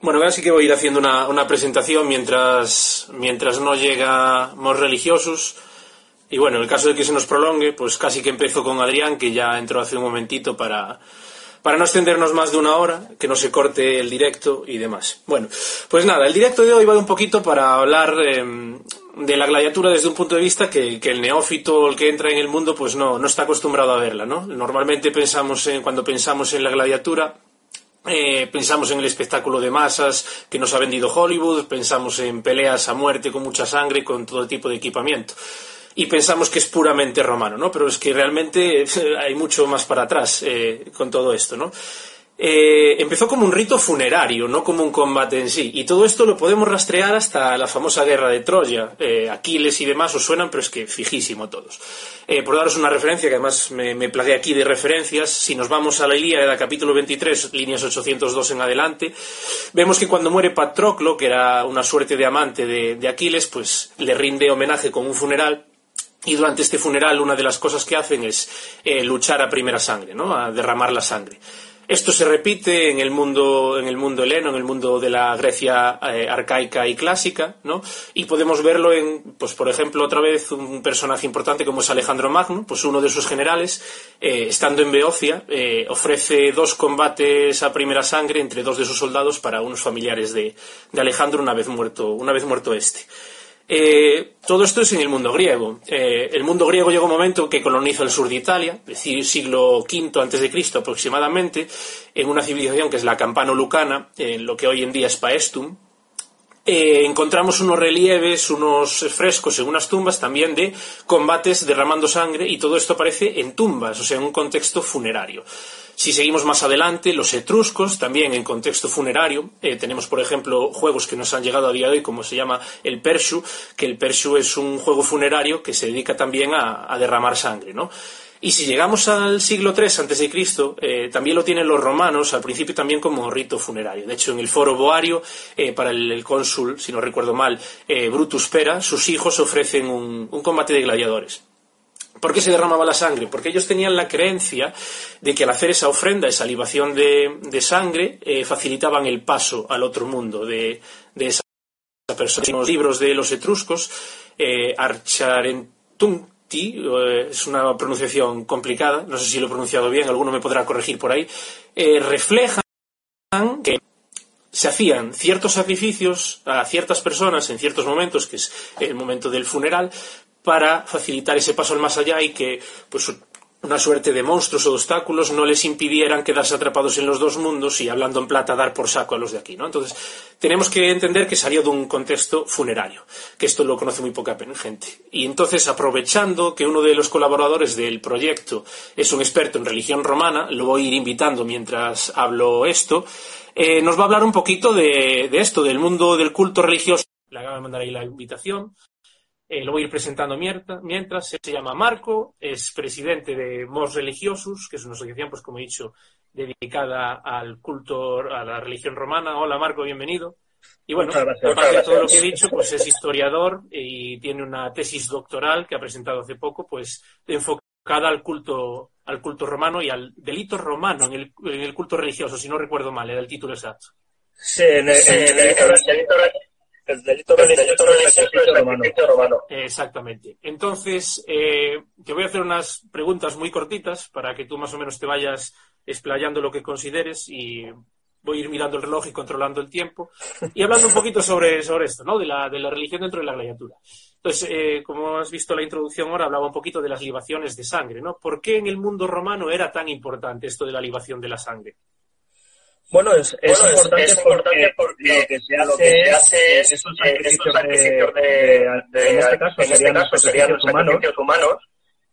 Bueno, ahora sí que voy a ir haciendo una, una presentación mientras, mientras no llegamos religiosos. Y bueno, en el caso de que se nos prolongue, pues casi que empiezo con Adrián, que ya entró hace un momentito para, para no extendernos más de una hora, que no se corte el directo y demás. Bueno, pues nada, el directo de hoy va un poquito para hablar eh, de la gladiatura desde un punto de vista que, que, el neófito, el que entra en el mundo, pues no, no está acostumbrado a verla, ¿no? Normalmente pensamos en, cuando pensamos en la gladiatura, eh, pensamos en el espectáculo de masas que nos ha vendido Hollywood, pensamos en peleas a muerte con mucha sangre, con todo tipo de equipamiento. Y pensamos que es puramente romano, ¿no? Pero es que realmente hay mucho más para atrás eh, con todo esto, ¿no? Eh, empezó como un rito funerario, no como un combate en sí. Y todo esto lo podemos rastrear hasta la famosa guerra de Troya. Eh, Aquiles y demás os suenan, pero es que fijísimo todos. Eh, por daros una referencia, que además me, me plagué aquí de referencias, si nos vamos a la Ilíada, capítulo 23, líneas 802 en adelante, vemos que cuando muere Patroclo, que era una suerte de amante de, Aquiles, pues le rinde homenaje con un funeral y durante este funeral una de las cosas que hacen es luchar a primera sangre, ¿no? a derramar la sangre. Esto se repite en el mundo, en el mundo heleno, en el mundo de la Grecia eh, arcaica y clásica, ¿no? Y podemos verlo en, pues por ejemplo, otra vez un personaje importante como es Alejandro Magno, pues uno de sus generales, eh, estando en Beocia, eh, ofrece dos combates a primera sangre entre dos de sus soldados para unos familiares de, de Alejandro una vez muerto, una vez muerto este. Eh, todo esto es en el mundo griego. Eh, el mundo griego llegó un momento que colonizó el sur de Italia, es decir, siglo V antes de Cristo aproximadamente, en una civilización que es la Campano-Lucana, en lo que hoy en día es Paestum. Eh, encontramos unos relieves, unos frescos en unas tumbas también de combates derramando sangre y todo esto aparece en tumbas, o sea, en un contexto funerario. Si seguimos más adelante, los etruscos, también en contexto funerario, eh, tenemos, por ejemplo, juegos que nos han llegado a día de hoy, como se llama el Pershu, que el Pershu es un juego funerario que se dedica también a, derramar sangre, ¿no? Y si llegamos al siglo III antes de Cristo, eh, también lo tienen los romanos, al principio también como rito funerario. De hecho, en el foro boario, eh, para el, cónsul, si no recuerdo mal, Brutus Pera, sus hijos ofrecen un combate de gladiadores. ¿Por qué se derramaba la sangre? Porque ellos tenían la creencia de que al hacer esa ofrenda, esa libación de, sangre, eh, facilitaban el paso al otro mundo de, esa persona. En los libros de los etruscos, eh, Archarentunti, eh, es una pronunciación complicada, no sé si lo he pronunciado bien, alguno me podrá corregir por ahí, eh, reflejan que se hacían ciertos sacrificios a ciertas personas en ciertos momentos, que es el momento del funeral, para facilitar ese paso al más allá y que pues, una suerte de monstruos o de obstáculos no les impidieran quedarse atrapados en los dos mundos y, hablando en plata, dar por saco a los de aquí. ¿no? Entonces, tenemos que entender que salió de un contexto funerario, que esto lo conoce muy poca gente. Y entonces, aprovechando que uno de los colaboradores del proyecto es un experto en religión romana, lo voy a ir invitando mientras hablo esto, eh, nos va a hablar un poquito de, de esto, del mundo del culto religioso. Le acabo de mandar ahí la invitación. Eh, lo voy a ir presentando mientras. Se llama Marco, es presidente de Mos Religiosus, que es una asociación, pues como he dicho, dedicada al culto, a la religión romana. Hola Marco, bienvenido. Y bueno, aparte de todo lo que he dicho, pues es historiador y tiene una tesis doctoral que ha presentado hace poco, pues enfocada al culto, al culto romano y al delito romano en el, en el culto religioso, si no recuerdo mal, era el título exacto. Sí, en el, en el, en el delito el delito del romano. romano. Exactamente. Entonces, eh, te voy a hacer unas preguntas muy cortitas para que tú más o menos te vayas explayando lo que consideres y voy a ir mirando el reloj y controlando el tiempo y hablando un poquito sobre, sobre esto, ¿no? De la, de la religión dentro de la gladiatura. Entonces, eh, como has visto la introducción ahora, hablaba un poquito de las libaciones de sangre, ¿no? ¿Por qué en el mundo romano era tan importante esto de la libación de la sangre? Bueno, es, es, Bueno, importante, es porque, importante porque lo que se lo hace, que se hace es, de, de- de- en este caso en este serían los caso serían los sacrificios humanos. sacrificios humanos.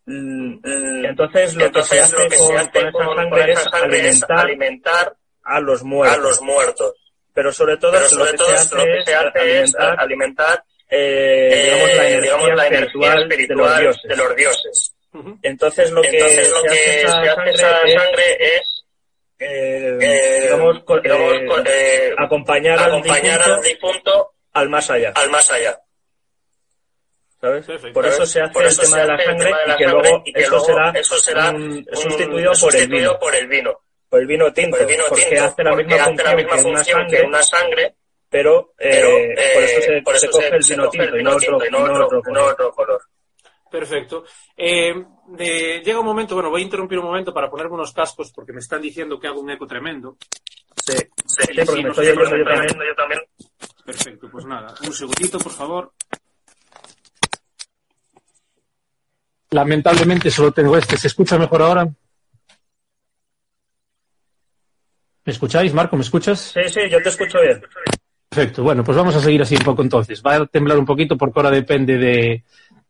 Mm, Entonces, lo Entonces, que se hace lo que con, se hace con esa con- sangre con es esa sangre es alimentar alimentar a los muertos. a los muertos. pero sobre todo, Pero lo sobre que todo se hace, lo que se hace es es alimentar, alimentar eh, digamos, la eh, energía, digamos, la energía espiritual, espiritual de los dioses. de los dioses. Entonces, lo que Entonces lo se que hace se esa hace esa sangre es, sangre es digamos, eh, co- eh, acompañar, acompañar al, al difunto al más allá. al más allá. ¿sabes? Por eso se hace Por el tema se de la sangre tema de la y que sangre luego y que eso luego será, eso será un- un- sustituido por el sustituido vino, por el vino, por el vino tinto, por el vino porque tinto, hace la porque misma hace función, la misma que, una función sangre, que una sangre, pero, eh, pero por eso se, eh, por se eso coge se, el se vino tinto y vino no tinto otro, y no no otro, otro no color. otro color. Perfecto. Eh, de- llega un momento, bueno, voy a interrumpir un momento para ponerme unos cascos porque me están diciendo que hago un eco tremendo. Sí, sí, Sí, porque sí, me no estoy sé, oyendo yo pero- también. Yo también. Perfecto, pues nada, un segundito, por favor. Lamentablemente solo tengo este. ¿Se escucha mejor ahora? ¿Me escucháis, Marco? ¿Me escuchas? Sí, sí, yo te escucho bien. Perfecto. Bueno, pues vamos a seguir así un poco entonces. Va a temblar un poquito porque ahora depende de,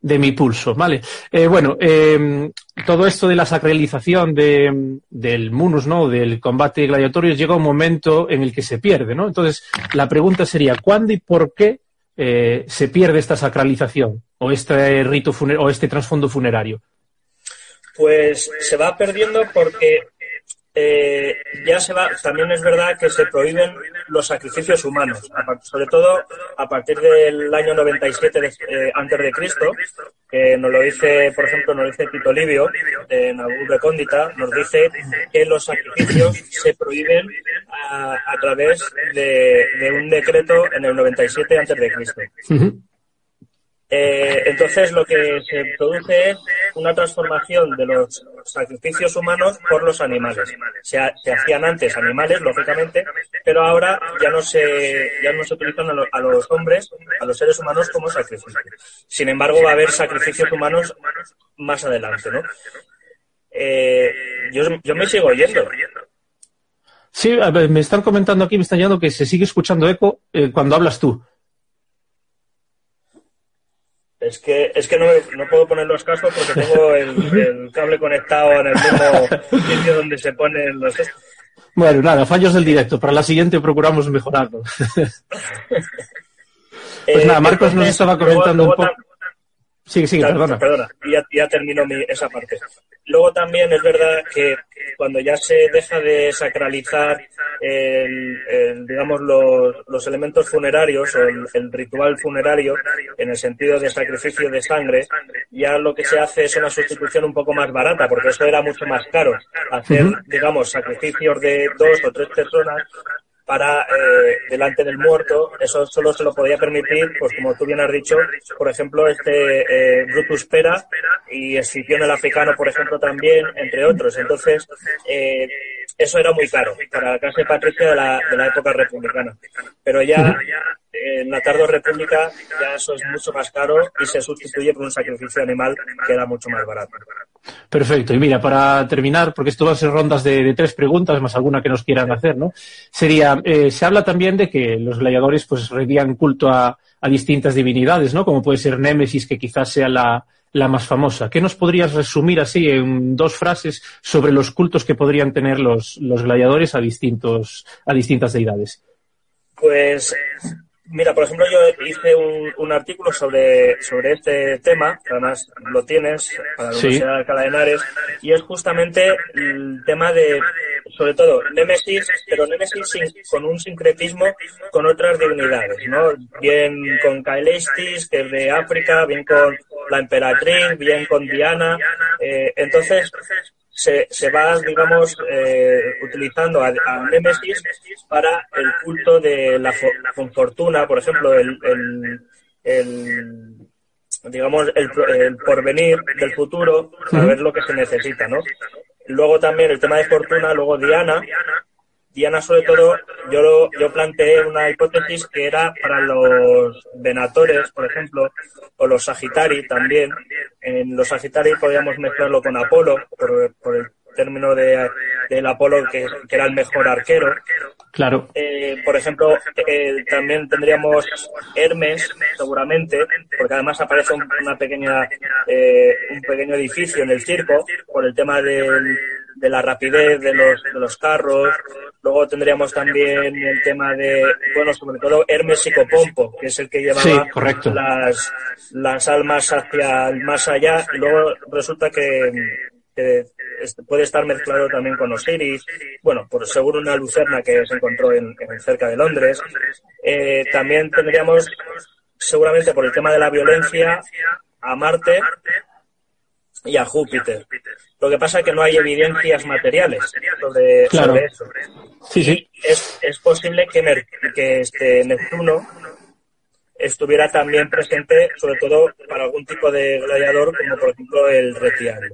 de mi pulso, ¿vale? Eh, bueno, eh, todo esto de la sacralización de, del munus, ¿no? Del combate gladiatorio llega un momento en el que se pierde, ¿no? Entonces, la pregunta sería, ¿cuándo y por qué eh, se pierde esta sacralización o este rito o este trasfondo funerario? Pues se va perdiendo porque eh, ya se va, también es verdad que se prohíben los sacrificios humanos, sobre todo a partir del año 97 de- eh, antes de Cristo, que nos lo dice, por ejemplo, nos dice Tito Livio en Abu Recóndita, nos dice que los sacrificios se prohíben a, través de, de un decreto en el 97 antes de Cristo. Eh, entonces lo que se produce es una transformación de los sacrificios humanos por los animales. Se, ha- se hacían antes animales, lógicamente, pero ahora ya no se, ya no se utilizan a, lo- a los hombres, a los seres humanos como sacrificios. Sin embargo, va a haber sacrificios humanos más adelante, ¿no? Eh, yo, yo me sigo oyendo. Sí, a ver, me están comentando aquí, me están llamando que se sigue escuchando eco eh, cuando hablas tú. Es que, es que no, no puedo poner los cascos porque tengo el, el cable conectado en el mismo sitio donde se ponen los... Bueno, nada, fallos del directo. Para la siguiente procuramos mejorarlo. Pues Eh, nada, Marcos nos estaba luego- comentando un poco. Sigue, Claro, perdona. perdona, ya, ya termino mi- esa parte. Luego también es verdad que cuando ya se deja de sacralizar el, el, digamos los, los elementos funerarios o el, el ritual funerario en el sentido de sacrificio de sangre, ya lo que se hace es una sustitución un poco más barata, porque eso era mucho más caro. Hacer, digamos, sacrificios de dos o tres personas para eh, delante del muerto, eso solo se lo podía permitir, pues como tú bien has dicho, por ejemplo, este eh, Brutus Pera y Escipión el africano, por ejemplo, también, entre otros. Entonces, eh, eso era muy caro para la clase patricia de la, de la época republicana. Pero ya eh, en la tardo república ya eso es mucho más caro y se sustituye por un sacrificio animal que era mucho más barato. Perfecto. Y mira, para terminar, porque esto va a ser rondas de, de tres preguntas, más alguna que nos quieran hacer, ¿no? Sería, eh, se habla también de que los gladiadores pues rendían culto a, a distintas divinidades, ¿no? Como puede ser Némesis, que quizás sea la, la más famosa. ¿Qué nos podrías resumir así en dos frases sobre los cultos que podrían tener los, los gladiadores a, distintos, a distintas deidades? Pues mira, por ejemplo, yo hice un, un artículo sobre, sobre este tema, que además lo tienes para la Sí. Universidad de Alcalá de Henares, y es justamente el tema de, sobre todo, Némesis, pero Némesis sin- con un sincretismo con otras divinidades, ¿no? Bien con Caelestis, que es de África, bien con la emperatriz, bien con Diana. eh, entonces, se, se va, digamos, eh, utilizando a, a Némesis para el culto de la, fo- la fortuna, por ejemplo, el, el, el, digamos, el, el porvenir del futuro, para ver lo que se necesita, ¿no? Luego también el tema de fortuna, luego Diana. Diana, sobre todo, yo, lo- yo planteé una hipótesis que era para los venatores, por ejemplo, o los Sagitari también. En los Sagitari podríamos mezclarlo con Apolo, por, por el término de, del Apolo que, que era el mejor arquero. Claro. Eh, por ejemplo, eh, también tendríamos Hermes, seguramente, porque además aparece un, una pequeña, eh, un pequeño edificio en el circo por el tema del, de la rapidez de los, de los carros. Luego tendríamos también el tema de, bueno, sobre todo Hermes y Copompo, que es el que llevaba Sí, correcto. las, las almas hacia el más allá. Y luego resulta que, que puede estar mezclado también con Osiris. Bueno, por seguro una lucerna que se encontró en, en cerca de Londres. Eh, también tendríamos, seguramente por el tema de la violencia, a Marte y a Júpiter. Lo que pasa es que no hay evidencias materiales sobre, Claro. sobre eso. Sí, sí. Es, es posible que, Mer- que este Neptuno estuviera también presente, sobre todo para algún tipo de gladiador, como por ejemplo el retiano.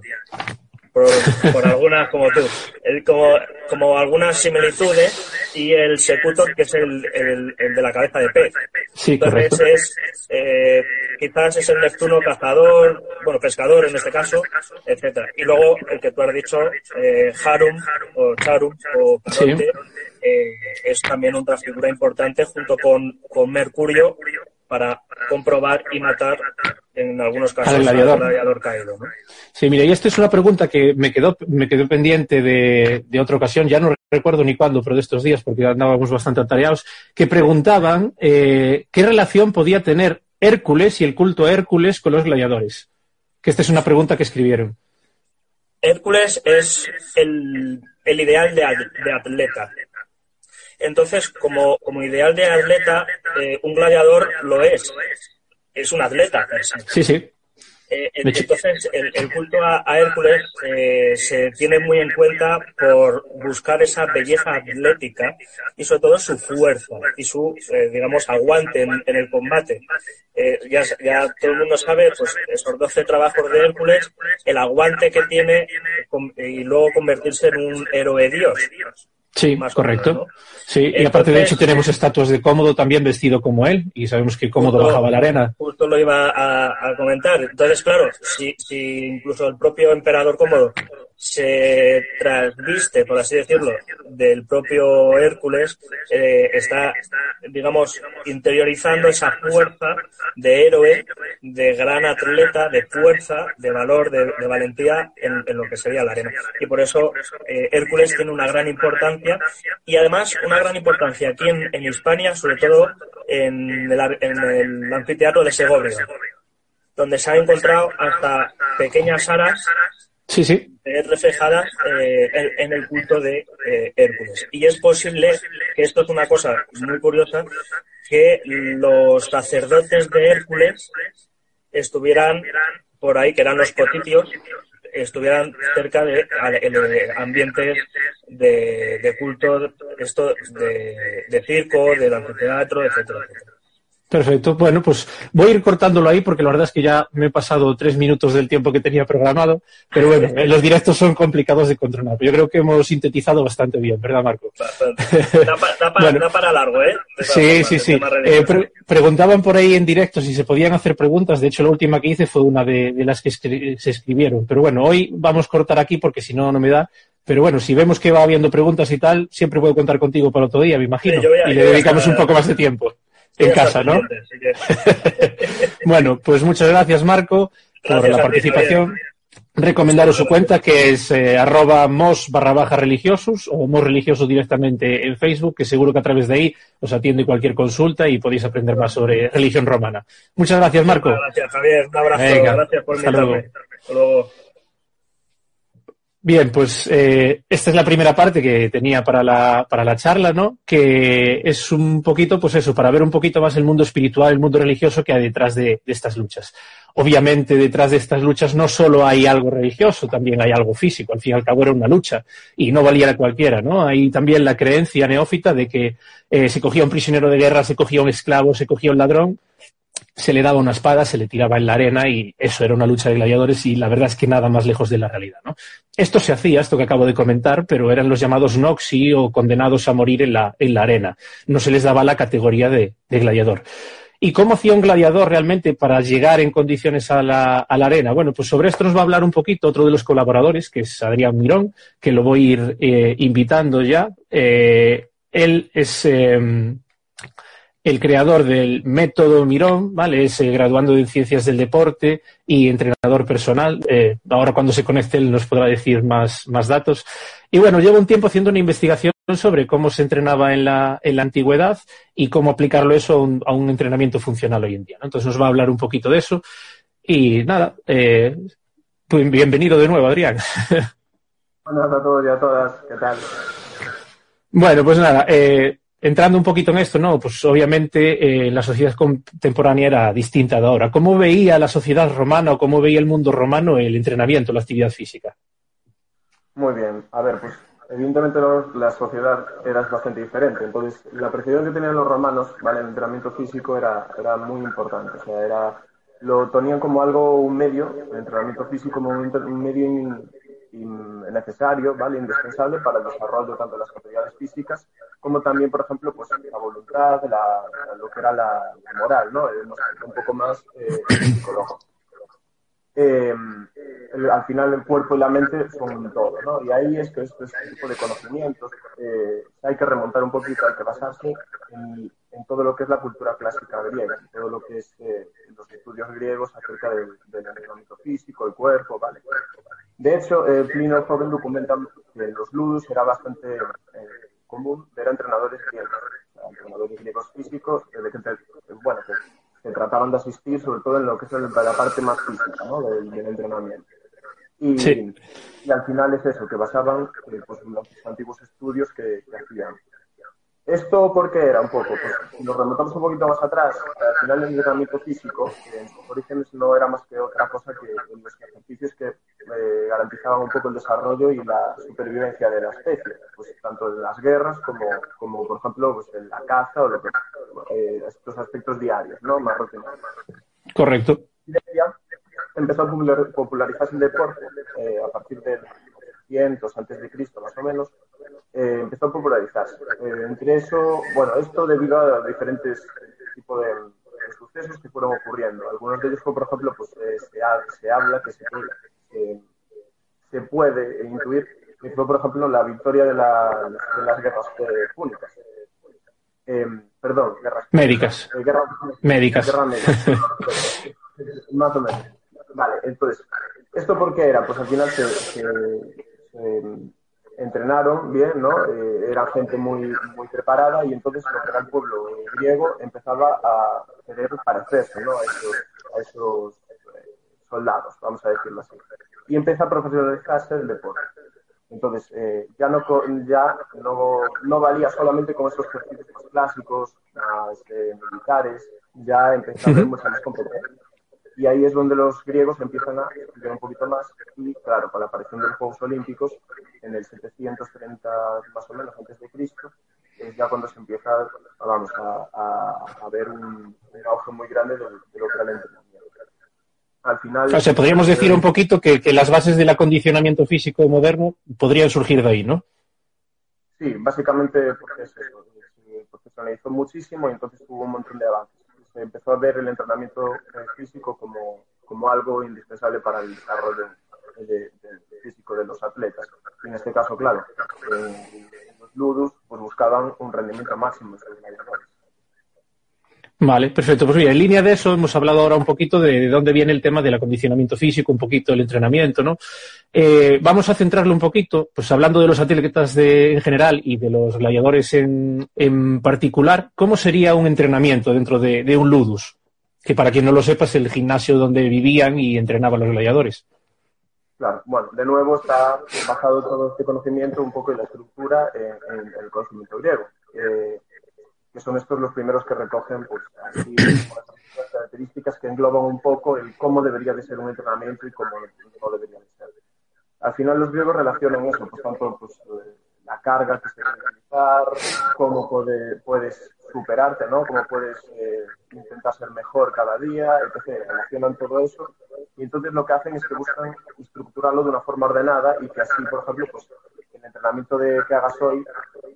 Por, por algunas, como tú, el- como, como algunas similitudes, y el secutor, que es el, el- el de la cabeza de pez. Sí, Entonces correcto. es, eh, quizás es el Neptuno cazador, bueno, pescador en este caso, etcétera. Y luego el que tú has dicho, eh, Harum o Charum o Sí. Caronte, eh, es también otra figura importante junto con, con Mercurio para comprobar y matar en algunos casos Al gladiador. gladiador caído. ¿no? Sí, mira, y esta es una pregunta que me quedó, me quedó pendiente de, de otra ocasión, ya no recuerdo ni cuándo, pero de estos días, porque andábamos bastante atareados, que preguntaban eh, qué relación podía tener Hércules y el culto a Hércules con los gladiadores. Que esta es una pregunta que escribieron. Hércules es el, el ideal de atleta. Entonces, como, como ideal de atleta, eh, un gladiador lo es. Es un atleta. Sí, sí. Eh, entonces, el, el culto a, a Hércules eh, se tiene muy en cuenta por buscar esa belleza atlética y sobre todo su fuerza y su, eh, digamos, aguante en, en el combate. Ya, ya todo el mundo sabe, pues, esos 12 trabajos de Hércules, el aguante que tiene y luego convertirse en un héroe dios. Sí, Más correcto. Sí, y aparte de hecho tenemos estatuas de Cómodo también vestido como él, y sabemos que Cómodo Justo- bajaba la arena. Justo lo iba a, a comentar. Entonces, claro, si, si incluso el propio emperador cómodo se trasviste, por así decirlo, del propio Hércules, eh, está, digamos, interiorizando esa fuerza de héroe, de gran atleta, de fuerza, de valor, de, valentía en, en lo que sería la arena. Y por eso eh, Hércules tiene una gran importancia y además una gran importancia aquí en, en Hispania, sobre todo en el, en el anfiteatro de Segovia, donde se han encontrado hasta pequeñas aras Sí, sí. Eh, reflejadas eh, en, el culto de eh, Hércules. Y es posible que esto es una cosa muy curiosa, que los sacerdotes de Hércules estuvieran por ahí, que eran los cotitios, estuvieran cerca de, ale- de ambientes de, de culto, esto de, de circo, del anfiteatro, etcétera, etcétera. Perfecto. Bueno, pues voy a ir cortándolo ahí porque la verdad es que ya me he pasado tres minutos del tiempo que tenía programado. Pero bueno, los directos son complicados de controlar. Yo creo que hemos sintetizado bastante bien, ¿verdad, Marco? Bastante. Da, pa- da pa- Bueno. da para largo, ¿eh? Sí, sí, sí. Eh, pre- preguntaban por ahí en directo si se podían hacer preguntas. De hecho, la última que hice fue una de, de las que escri- se escribieron. Pero bueno, hoy vamos a cortar aquí porque si no, no me da. Pero bueno, si vemos que va habiendo preguntas y tal, siempre puedo contar contigo para otro día, me imagino. Sí, a- y le a dedicamos un poco más de tiempo en casa, ¿no? Bueno, pues muchas gracias, Marco, por la ti, participación. Recomendaros su cuenta que es eh, arroba mos barra baja religiosos o mos religiosos directamente en Facebook, que seguro que a través de ahí os atiende cualquier consulta y podéis aprender más sobre religión romana. Muchas gracias, Marco. Gracias, Javier. Un abrazo. Venga, Gracias por invitarme. Hasta luego. Bien, pues eh, esta es la primera parte que tenía para la, para la charla, ¿no? Que es un poquito, pues eso, para ver un poquito más el mundo espiritual, el mundo religioso que hay detrás de, de estas luchas. Obviamente, detrás de estas luchas no solo hay algo religioso, también hay algo físico. Al fin y al cabo era una lucha y no valía cualquiera, ¿no? Hay también la creencia neófita de que eh, se cogía un prisionero de guerra, se cogía un esclavo, se cogía un ladrón se le daba una espada, se le tiraba en la arena y eso era una lucha de gladiadores y la verdad es que nada más lejos de la realidad. ¿no? Esto se hacía, esto que acabo de comentar, pero eran los llamados noxi o condenados a morir en la, en la arena. No se les daba la categoría de, de gladiador. ¿Y cómo hacía un gladiador realmente para llegar en condiciones a la, a la, arena? Bueno, pues sobre esto nos va a hablar un poquito otro de los colaboradores, que es Adrián Mirón, que lo voy a ir eh, invitando ya. Eh, él es... Eh, el creador del método Mirón, ¿vale? Es eh, graduando en ciencias del deporte y entrenador personal. Eh, ahora cuando se conecte él nos podrá decir más, más datos. Y bueno, llevo un tiempo haciendo una investigación sobre cómo se entrenaba en la, en la antigüedad y cómo aplicarlo eso a un, a un entrenamiento funcional hoy en día. ¿no? Entonces nos va a hablar un poquito de eso. Y nada, eh, pues bienvenido de nuevo, Adrián. Buenas a todos y a todas, ¿qué tal? Bueno, pues nada, eh, entrando un poquito en esto, ¿no? Pues obviamente eh, la sociedad contemporánea era distinta de ahora. ¿Cómo veía la sociedad romana o cómo veía el mundo romano el entrenamiento, la actividad física? Muy bien, a ver, pues evidentemente la sociedad era bastante diferente. Entonces, la percepción que tenían los romanos, ¿vale? El entrenamiento físico era, muy importante. O sea, era, lo tenían como algo, un medio, el entrenamiento físico como un, un medio in, necesario, ¿vale? Indispensable para el desarrollo tanto de las capacidades físicas como también, por ejemplo, pues la voluntad, la, lo que era la, la moral, ¿no? Un poco más eh, psicológico. Eh, el, al final el cuerpo y la mente son todo, ¿no? Y ahí es que este tipo de conocimientos eh, hay que remontar un poquito, hay que basarse en, en, todo lo que es la cultura clásica griega, en todo lo que es eh, los estudios griegos acerca del, del, entrenamiento físico, el cuerpo, ¿vale? De hecho, eh, Plinio el Joven documenta que en los ludus era bastante eh, común ver a entrenadores griegos, entrenadores griegos físicos, de que, bueno, que se trataban de asistir sobre todo en lo que es la parte más física ¿no? del, del, entrenamiento. Y, sí. y, al final es eso, que basaban eh, pues, los antiguos estudios que, que, hacían. ¿Esto por qué era un poco? Pues si nos remontamos un poquito más atrás, al final el entrenamiento físico, que en sus orígenes no era más que otra cosa que los ejercicios que eh, garantizaban un poco el desarrollo y la supervivencia de la especie, pues tanto en las guerras como, como por ejemplo, pues en la caza o lo que, eh, estos aspectos diarios, ¿no? Más rutinarios. Correcto. Empezó a popularizarse el deporte eh, a partir de 200 antes de Cristo, más o menos, eh, empezó a popularizarse. Eh, entre eso, bueno, esto debido a diferentes tipos de, de, sucesos que fueron ocurriendo. Algunos de ellos fue, por ejemplo, pues eh, se, ha, se, habla que se, que se puede intuir que fue, por ejemplo, la victoria de, la, de las guerras púnicas. perdón, guerras médicas. Guerra, médicas. Guerra médica. más o menos. Vale, entonces, ¿esto por qué era? Pues al final se, se, se entrenaron bien, ¿no? Eh, era gente muy, muy preparada y entonces lo que era el pueblo griego empezaba a querer parecerse, ¿no? A esos, a esos eh, soldados, vamos a decirlo así. Y empieza a profesionalizarse el deporte. Entonces, eh, ya, no, ya no, no, valía solamente con esos ejercicios clásicos, más eh, militares, ya empezaba a haber mucha más competencia. Y ahí es donde los griegos empiezan a estudiar un poquito más y, claro, con la aparición de los Juegos Olímpicos en el 730 más o menos antes de Cristo, es ya cuando se empieza, vamos, a, a, a ver un, un, auge muy grande de, de, lo que era el entrenamiento. Al final... O sea, podríamos decir un poquito que, que las bases del acondicionamiento físico moderno podrían surgir de ahí, ¿no? Sí, básicamente porque es eso, se profesionalizó muchísimo y entonces hubo un montón de avances se empezó a ver el entrenamiento físico como, como algo indispensable para el desarrollo de, de, de físico de los atletas. En este caso, claro, eh, los ludus pues, buscaban un rendimiento máximo de sus gladiadores. Vale, perfecto. Pues mira, en línea de eso hemos hablado ahora un poquito de, de dónde viene el tema del acondicionamiento físico, un poquito el entrenamiento, ¿no? Eh, vamos a centrarlo un poquito, pues hablando de los atletas de, en general y de los gladiadores en, en particular, ¿cómo sería un entrenamiento dentro de, un ludus? Que para quien no lo sepa es el gimnasio donde vivían y entrenaban los gladiadores. Claro, bueno, de nuevo está basado todo este conocimiento un poco en la estructura en, en el conocimiento griego. Eh, que son estos los primeros que recogen pues, así, las características que engloban un poco el cómo debería de ser un entrenamiento y cómo no debería de ser. Al final los griegos relacionan eso, por tanto, pues, la carga que se debe realizar, cómo puede, puedes superarte, ¿no? Cómo puedes eh, intentar ser mejor cada día, etc. Relacionan todo eso y entonces lo que hacen es que buscan estructurarlo de una forma ordenada y que así, por ejemplo, pues el entrenamiento de que hagas hoy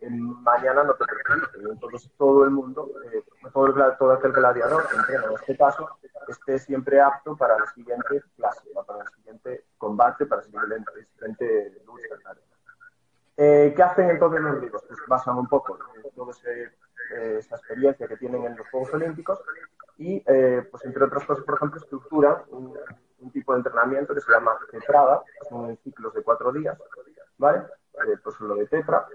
mañana no te perjudique. Entonces todo el mundo, eh, todo, el, todo aquel gladiador que entrena en este caso, esté siempre apto para la siguiente clase, para el siguiente combate, para la siguiente, lucha. Eh, ¿Qué hacen entonces los griegos? Pues basan un poco todo ese eh, esa experiencia que tienen en los Juegos Olímpicos y, pues entre otras cosas, por ejemplo, estructuran un, tipo de entrenamiento que se llama tetrada, son ciclos de cuatro días, ¿vale? Eh, pues lo de tetra,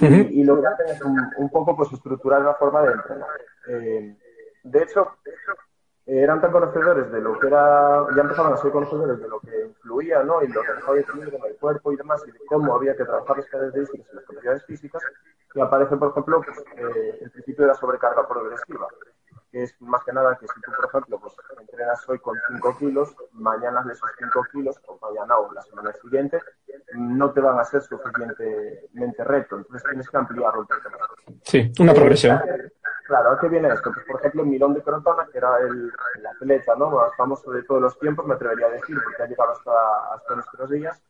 y, y lo que hacen es un, un poco pues estructurar la forma de entrenar. Eh, de hecho, eran tan conocedores de lo que era, ya empezaban a ser conocedores de lo que influía, ¿no? Y lo que dejaba de influir en el cuerpo y demás, y de cómo había que trabajar las características y las capacidades físicas, que aparece, por ejemplo, pues, eh, el principio de la sobrecarga progresiva, que es más que nada que si tú, por ejemplo, pues entrenas hoy con 5 kilos, mañana de esos 5 kilos, o mañana o la semana siguiente, no te van a ser suficientemente reto, entonces tienes que ampliarlo. Sí, una progresión. Eh, Claro, ¿a qué viene esto? Pues, por ejemplo, Milón de Crotona, que era el, el atleta ¿no? más famoso de todos los tiempos, me atrevería a decir, porque ha llegado hasta, hasta nuestros días,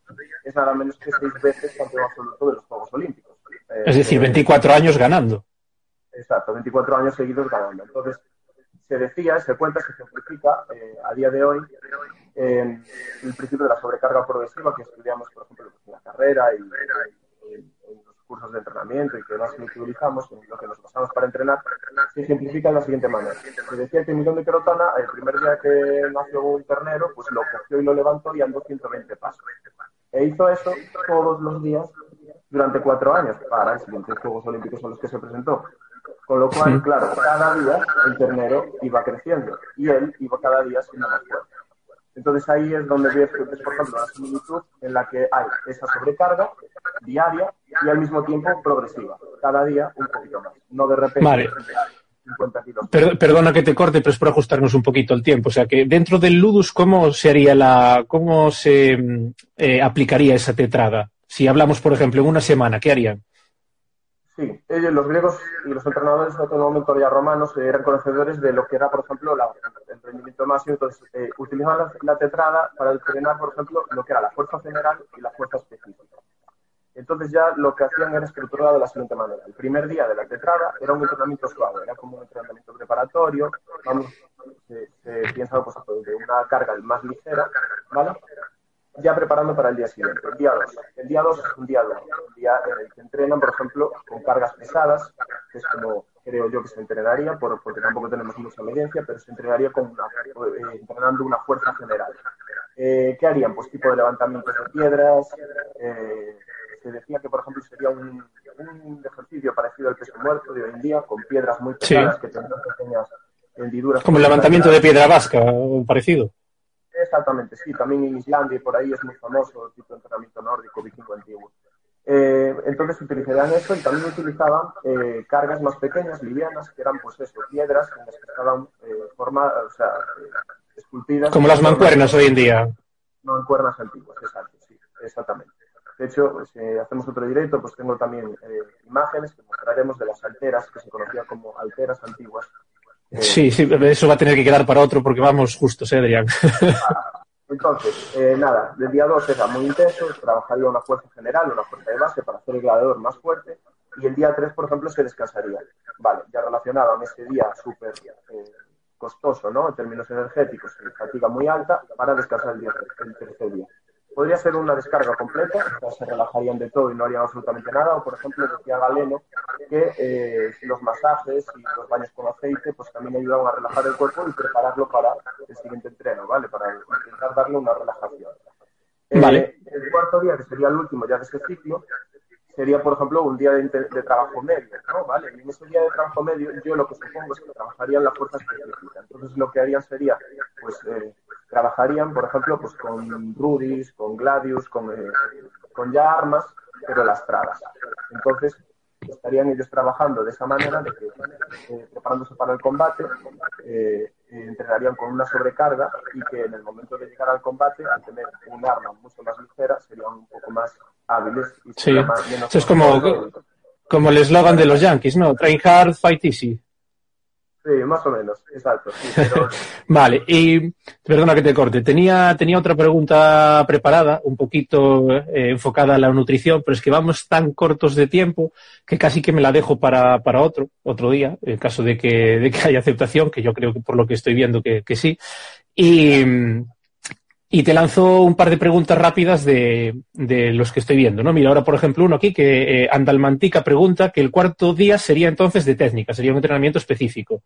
es nada menos que seis veces campeón absoluto de los Juegos Olímpicos. Eh, Es decir, eh, 24 años ganando. Exacto, 24 años seguidos ganando. Entonces, se decía, se cuenta, se ejemplifica eh, a día de hoy eh, el principio de la sobrecarga progresiva que estudiamos, por ejemplo, en la carrera y en, los cursos de entrenamiento y que más utilizamos, en lo que nos basamos para entrenar, se ejemplifica de la siguiente manera. Se decía que Milón de Crotona, el primer día que nació un ternero, pues lo cogió y lo levantó y andó 120 pasos. E hizo eso todos los días durante cuatro años para los siguientes Juegos Olímpicos a los que se presentó. Con lo cual, claro, cada día el ternero iba creciendo y él iba cada día siendo más fuerte. Entonces ahí es donde ves, por ejemplo, la similitud en la que hay esa sobrecarga diaria y al mismo tiempo progresiva. Cada día un poquito más. No de repente Vale. 50 kilos. Per- perdona que te corte, pero es por ajustarnos un poquito el tiempo. O sea, que dentro del ludus, ¿cómo se haría la, cómo se eh, aplicaría esa tetrada? Si hablamos, por ejemplo, en una semana, ¿qué harían? Sí, ellos, los griegos y los entrenadores de aquel momento ya romanos eh, eran conocedores de lo que era, por ejemplo, el rendimiento máximo. Entonces, eh, utilizaban la, la tetrada para entrenar, por ejemplo, lo que era la fuerza general y la fuerza específica. Entonces ya lo que hacían era estructurarlo de la siguiente manera. El primer día de la tetrada era un entrenamiento suave, era como un entrenamiento preparatorio, vamos, se, se piensa pues, de una carga más ligera, ¿vale? Ya preparando para el día siguiente, el día 2. El día 2 es un día duro, día en el que entrenan, por ejemplo, con cargas pesadas, que es como creo yo que se entrenaría, por, porque tampoco tenemos mucha evidencia, pero se entrenaría con una, eh, entrenando una fuerza general. Eh, ¿Qué harían? Pues tipo de levantamientos de piedras, eh, se decía que, por ejemplo, sería un, un ejercicio parecido al peso muerto de hoy en día, con piedras muy Sí. pesadas que tendrán pequeñas hendiduras. Como el levantamiento de piedra vasca o parecido. Exactamente, sí, también en Islandia y por ahí es muy famoso el tipo de entrenamiento nórdico vikingo antiguo. Eh, entonces utilizarían eso y también utilizaban eh, cargas más pequeñas, livianas, que eran pues eso, piedras en las que estaban eh, formadas, o sea, esculpidas. Como las mancuernas hoy en día. Mancuernas antiguas, exacto, sí, exactamente. De hecho, si hacemos otro directo, pues tengo también imágenes que mostraremos de las alteras, que se conocían como alteras antiguas. Sí, sí, eso va a tener que quedar para otro porque vamos justos, ¿eh, Adrián? Entonces, eh, nada, del día 2 era muy intenso, trabajaría una fuerza general, una fuerza de base para hacer el gladiador más fuerte, y el día 3, por ejemplo, se descansaría. Vale, ya relacionaban ese día súper eh, costoso, ¿no? En términos energéticos, fatiga muy alta, para descansar el, día, el tercer día. Podría ser una descarga completa, o sea, se relajarían de todo y no harían absolutamente nada, o por ejemplo, decía Galeno que eh, los masajes y los baños con aceite pues también ayudaban a relajar el cuerpo y prepararlo para el siguiente entreno, ¿vale? Para intentar darle una relajación. Eh, Vale. El cuarto día, que sería el último ya de ese ciclo, sería, por ejemplo, un día de, de trabajo medio, ¿no? ¿Vale? Y en ese día de trabajo medio, yo lo que supongo es que trabajarían la fuerza específica. Entonces, lo que harían sería, pues, eh, trabajarían, por ejemplo, pues con Rudis, con Gladius, con, eh, con ya armas, pero lastradas. Entonces, estarían ellos trabajando de esa manera, de que, eh, preparándose para el combate, eh, eh, entrenarían con una sobrecarga y que en el momento de llegar al combate, al tener un arma mucho más ligera, serían un poco más hábiles y Sí. más, menos Eso es como, como el eslogan de los Yankees, ¿no? Train hard, fight easy. Sí, más o menos, exacto. sí, pero- Vale, y perdona que te corte. Tenía, tenía otra pregunta preparada, un poquito eh, enfocada a la nutrición, pero es que vamos tan cortos de tiempo que casi que me la dejo para, para otro, otro día, en caso de que, de que haya aceptación, que yo creo que por lo que estoy viendo que, que sí. Y, Y te lanzo un par de preguntas rápidas de, de los que estoy viendo, ¿no? Mira, ahora, por ejemplo, uno aquí que eh, Andalmantica pregunta que el cuarto día sería entonces de técnica, sería un entrenamiento específico.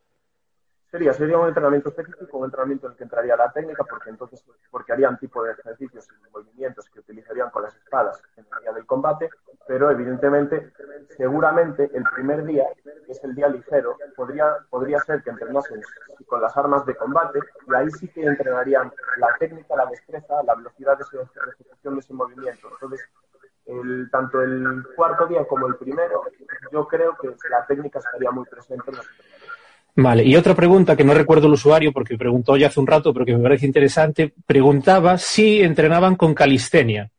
Sería, sería un entrenamiento específico, un entrenamiento en el que entraría la técnica, porque entonces, porque harían tipo de ejercicios y movimientos que utilizarían con las espadas en el día del combate, pero evidentemente, seguramente el primer día, que es el día ligero, podría, podría ser que entrenasen con las armas de combate y ahí sí que entrenarían la técnica, la destreza, la velocidad de, de ejecución de ese movimiento. Entonces, el, tanto el cuarto día como el primero, yo creo que la técnica estaría muy presente en los. Vale, y otra pregunta que no recuerdo el usuario porque preguntó ya hace un rato, pero que me parece interesante, preguntaba si entrenaban con calistenia.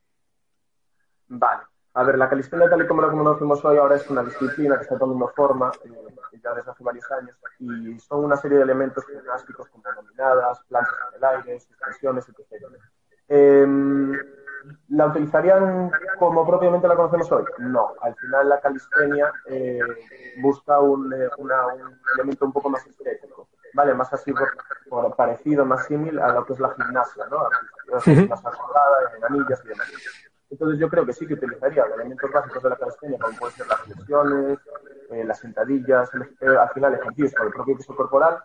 Vale. A ver, la calistenia tal y como la conocemos hoy ahora es una disciplina que está tomando forma eh, ya desde hace varios años y son una serie de elementos gimnásticos como dominadas, planchas en el aire, suspensiones, etc. Eh, ¿La utilizarían como propiamente la conocemos hoy? No. Al final la calistenia eh, busca un, eh, una, un, elemento un poco más estético, ¿vale? Más así por, por parecido, más símil a lo que es la gimnasia, ¿no? Uh -huh. Más arrojada, en anillas y demás. Entonces yo creo que sí que utilizaría elementos básicos de la calistenia, como pueden ser las flexiones, eh, las sentadillas, al final ejercicios con el propio peso corporal,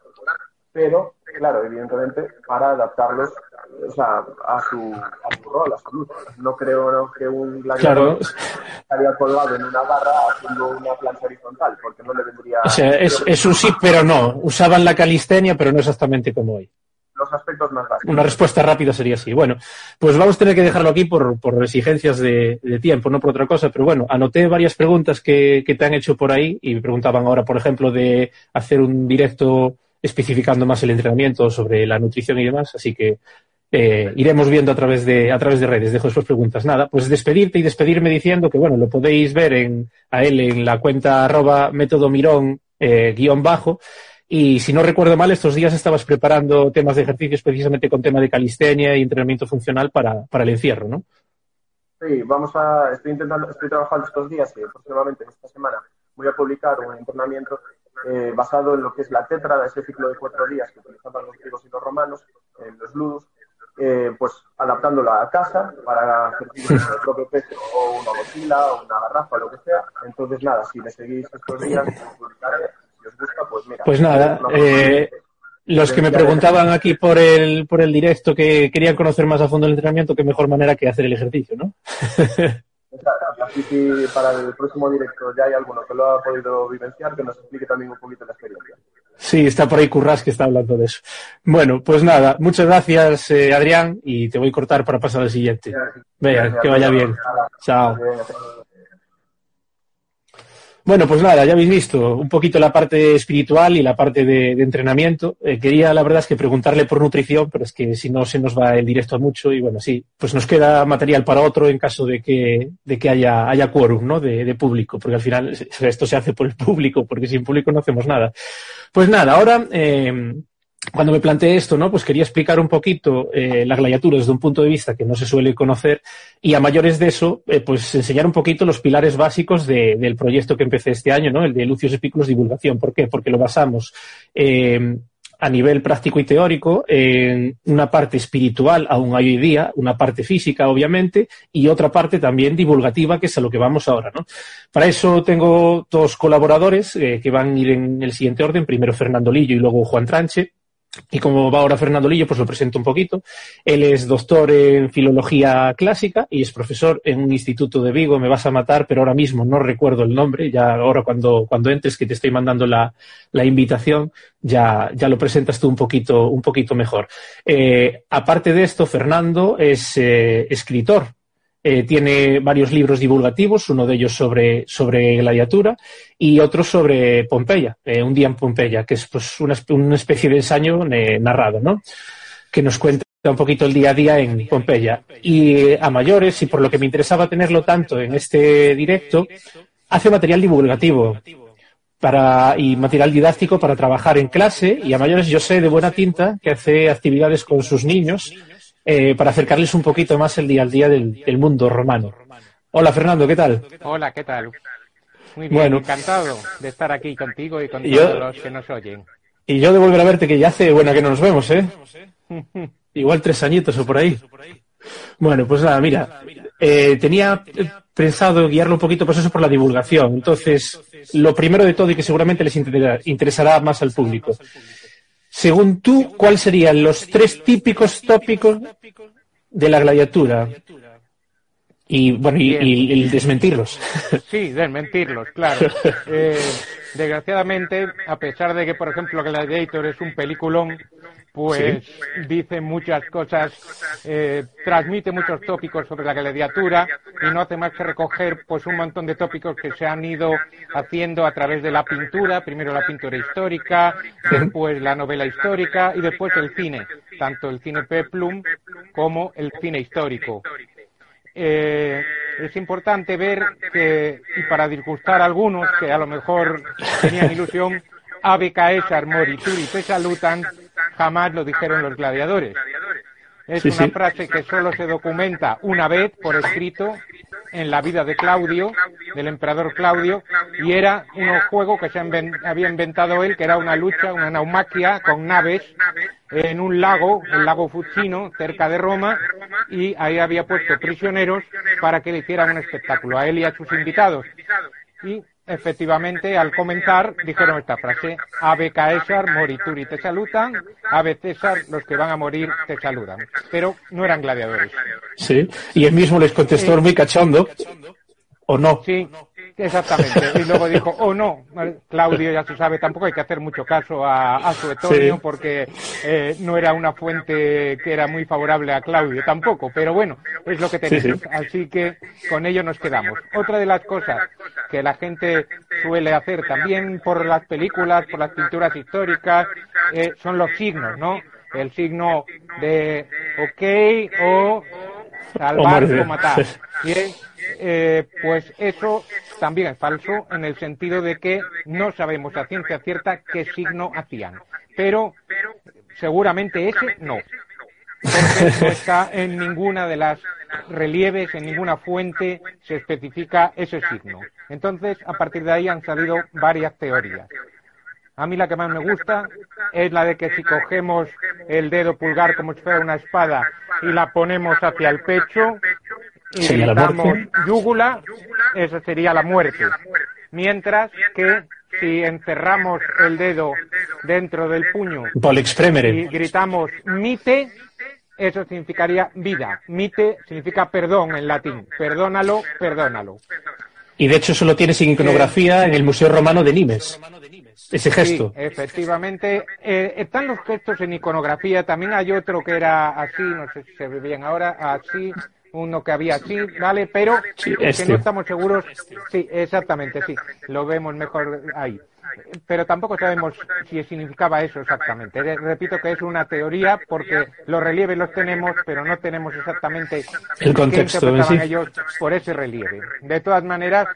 pero, claro, evidentemente, para adaptarlos o sea, a su, a su rol, a su lucha. No creo ¿no? que un gladiador Claro. estaría colgado en una barra haciendo una plancha horizontal, porque no le vendría... O sea, es, es un sí, pero no. Usaban la calistenia, pero no exactamente como hoy. Los aspectos más básicos. Una respuesta rápida sería así. Bueno, pues vamos a tener que dejarlo aquí por, por exigencias de, de, tiempo, no por otra cosa, pero bueno, anoté varias preguntas que, que te han hecho por ahí y me preguntaban ahora, por ejemplo, de hacer un directo especificando más el entrenamiento sobre la nutrición y demás, así que eh, iremos viendo a través de a través de redes. Dejo después preguntas. Nada, pues despedirte y despedirme diciendo que bueno, lo podéis ver en a él en la cuenta arroba método mirón eh, guion bajo. Y si no recuerdo mal, estos días estabas preparando temas de ejercicios precisamente con tema de calistenia y entrenamiento funcional para, para el encierro, ¿no? Sí, vamos a, estoy intentando, estoy trabajando estos días y próximamente esta semana voy a publicar un entrenamiento eh, basado en lo que es la tétrada, ese ciclo de cuatro días que utilizaban los griegos y los romanos, en los ludos, eh, pues adaptándolo a casa para con el propio peso o una mochila o una garrafa o lo que sea. Entonces, nada, si me seguís estos días, publicaré. Si os gusta, pues mira. Pues nada, eh, los que me preguntaban aquí por el, por el directo que querían conocer más a fondo el entrenamiento, qué mejor manera que hacer el ejercicio, ¿no? Así que para el próximo directo ya hay alguno que lo ha podido vivenciar, que nos explique también un poquito la experiencia. Sí, está por ahí Curras que está hablando de eso. Bueno, pues nada, muchas gracias, eh, Adrián, y te voy a cortar para pasar al siguiente. Venga, que vaya bien. Chao. Bueno, pues nada, ya habéis visto un poquito la parte espiritual y la parte de, entrenamiento. Eh, quería, la verdad, es que preguntarle por nutrición, pero es que si no se nos va el directo mucho y bueno, sí, pues nos queda material para otro en caso de que, de que haya, haya quórum, ¿no? De, de público, porque al final esto se hace por el público, porque sin público no hacemos nada. Pues nada, ahora, eh, cuando me planteé esto, ¿no? Pues quería explicar un poquito eh, la gladiatura desde un punto de vista que no se suele conocer y a mayores de eso, eh, pues enseñar un poquito los pilares básicos de, del proyecto que empecé este año, ¿no? El de Lucius Epículos Divulgación. ¿Por qué? Porque lo basamos eh, a nivel práctico y teórico en una parte espiritual, aún hoy día, una parte física, obviamente, y otra parte también divulgativa, que es a lo que vamos ahora, ¿no? Para eso tengo dos colaboradores eh, que van a ir en el siguiente orden, primero Fernando Lillo y luego Juan Tranche. Y como va ahora Fernando Lillo, pues lo presento un poquito. Él es doctor en filología clásica y es profesor en un instituto de Vigo. Me vas a matar, pero ahora mismo no recuerdo el nombre. Ya ahora cuando, cuando entres, que te estoy mandando la, la invitación, ya, ya lo presentas tú un poquito, un poquito mejor. Eh, aparte de esto, Fernando es eh, escritor. Eh, tiene varios libros divulgativos, uno de ellos sobre, sobre gladiatura y otro sobre Pompeya, eh, un día en Pompeya, que es pues una, especie de ensayo eh, narrado, ¿no? Que nos cuenta un poquito el día a día en Pompeya. Y a mayores, y por lo que me interesaba tenerlo tanto en este directo, hace material divulgativo y material didáctico para trabajar en clase y a mayores yo sé de buena tinta que hace actividades con sus niños eh, para acercarles un poquito más el día al día del, del, mundo romano. Hola Fernando, ¿qué tal? Hola, ¿qué tal? Muy bien, bueno, encantado de estar aquí contigo y con yo, todos los que nos oyen. Y yo de volver a verte, que ya hace, bueno, que no nos vemos, ¿eh? Igual tres añitos o por ahí. Bueno, pues nada, mira, eh, tenía pensado guiarlo un poquito pues eso por la divulgación. Entonces, lo primero de todo y que seguramente les interesará más al público. Según tú, ¿cuáles serían los tres típicos tópicos de la gladiatura? Y bueno, y, desmentirlos. Sí, desmentirlos, claro. Eh, desgraciadamente, a pesar de que, por ejemplo, Gladiator es un peliculón, pues dice muchas cosas, eh, transmite muchos tópicos sobre la gladiatura y no hace más que recoger pues un montón de tópicos que se han ido haciendo a través de la pintura, primero la pintura histórica, después la novela histórica y después el cine, tanto el cine peplum como el cine histórico. Eh, es importante ver que, y para disgustar a algunos que a lo mejor tenían ilusión, Ave Caesar morituri te salutan jamás lo dijeron los gladiadores. Es una frase que solo se documenta una vez por escrito en la vida de Claudio, del emperador Claudio, y era un juego que se había inventado él, que era una lucha, una naumaquia con naves en un lago, el lago Fucino, cerca de Roma, y ahí había puesto prisioneros para que le hicieran un espectáculo a él y a sus invitados. Y efectivamente, al comentar, dijeron esta frase, Ave Caesar, morituri te saludan, Ave César, los que van a morir te saludan. Pero no eran gladiadores. Sí, y él mismo les contestó muy cachondo, ¿o no? Sí, Exactamente. Y luego dijo, oh no, Claudio ya se sabe, tampoco hay que hacer mucho caso a, su Suetonio porque eh, no era una fuente que era muy favorable a Claudio tampoco. Pero bueno, es lo que tenemos. Así que con ello nos quedamos. Otra de las cosas que la gente suele hacer también por las películas, por las pinturas históricas, eh, son los signos, ¿no? El signo de ok o salvar o, matar. Eh, pues eso también es falso en el sentido de que no sabemos a ciencia cierta qué signo hacían. Pero seguramente ese no. Porque no está en ninguna de las relieves, en ninguna fuente se especifica ese signo. Entonces, a partir de ahí han salido varias teorías. A mí la que más me gusta es la de que si cogemos el dedo pulgar como si fuera una espada y la ponemos hacia el pecho, y damos yúgula, eso sería la muerte. Mientras que si encerramos el dedo dentro del puño y gritamos mite, eso significaría vida. Mite significa perdón en latín. Perdónalo, perdónalo. Y de hecho eso lo tienes en iconografía en el Museo Romano de Nimes. Ese gesto. Sí, efectivamente. Eh, están los gestos en iconografía. También hay otro que era así, no sé si se ve bien ahora, así, uno que había así, ¿vale? Pero que no este. estamos seguros. Sí, exactamente, sí. Lo vemos mejor ahí. Pero tampoco sabemos si significaba eso exactamente. Eh, repito que es una teoría porque los relieves los tenemos, pero no tenemos exactamente el contexto qué interpretaban ellos por ese relieve. De todas maneras,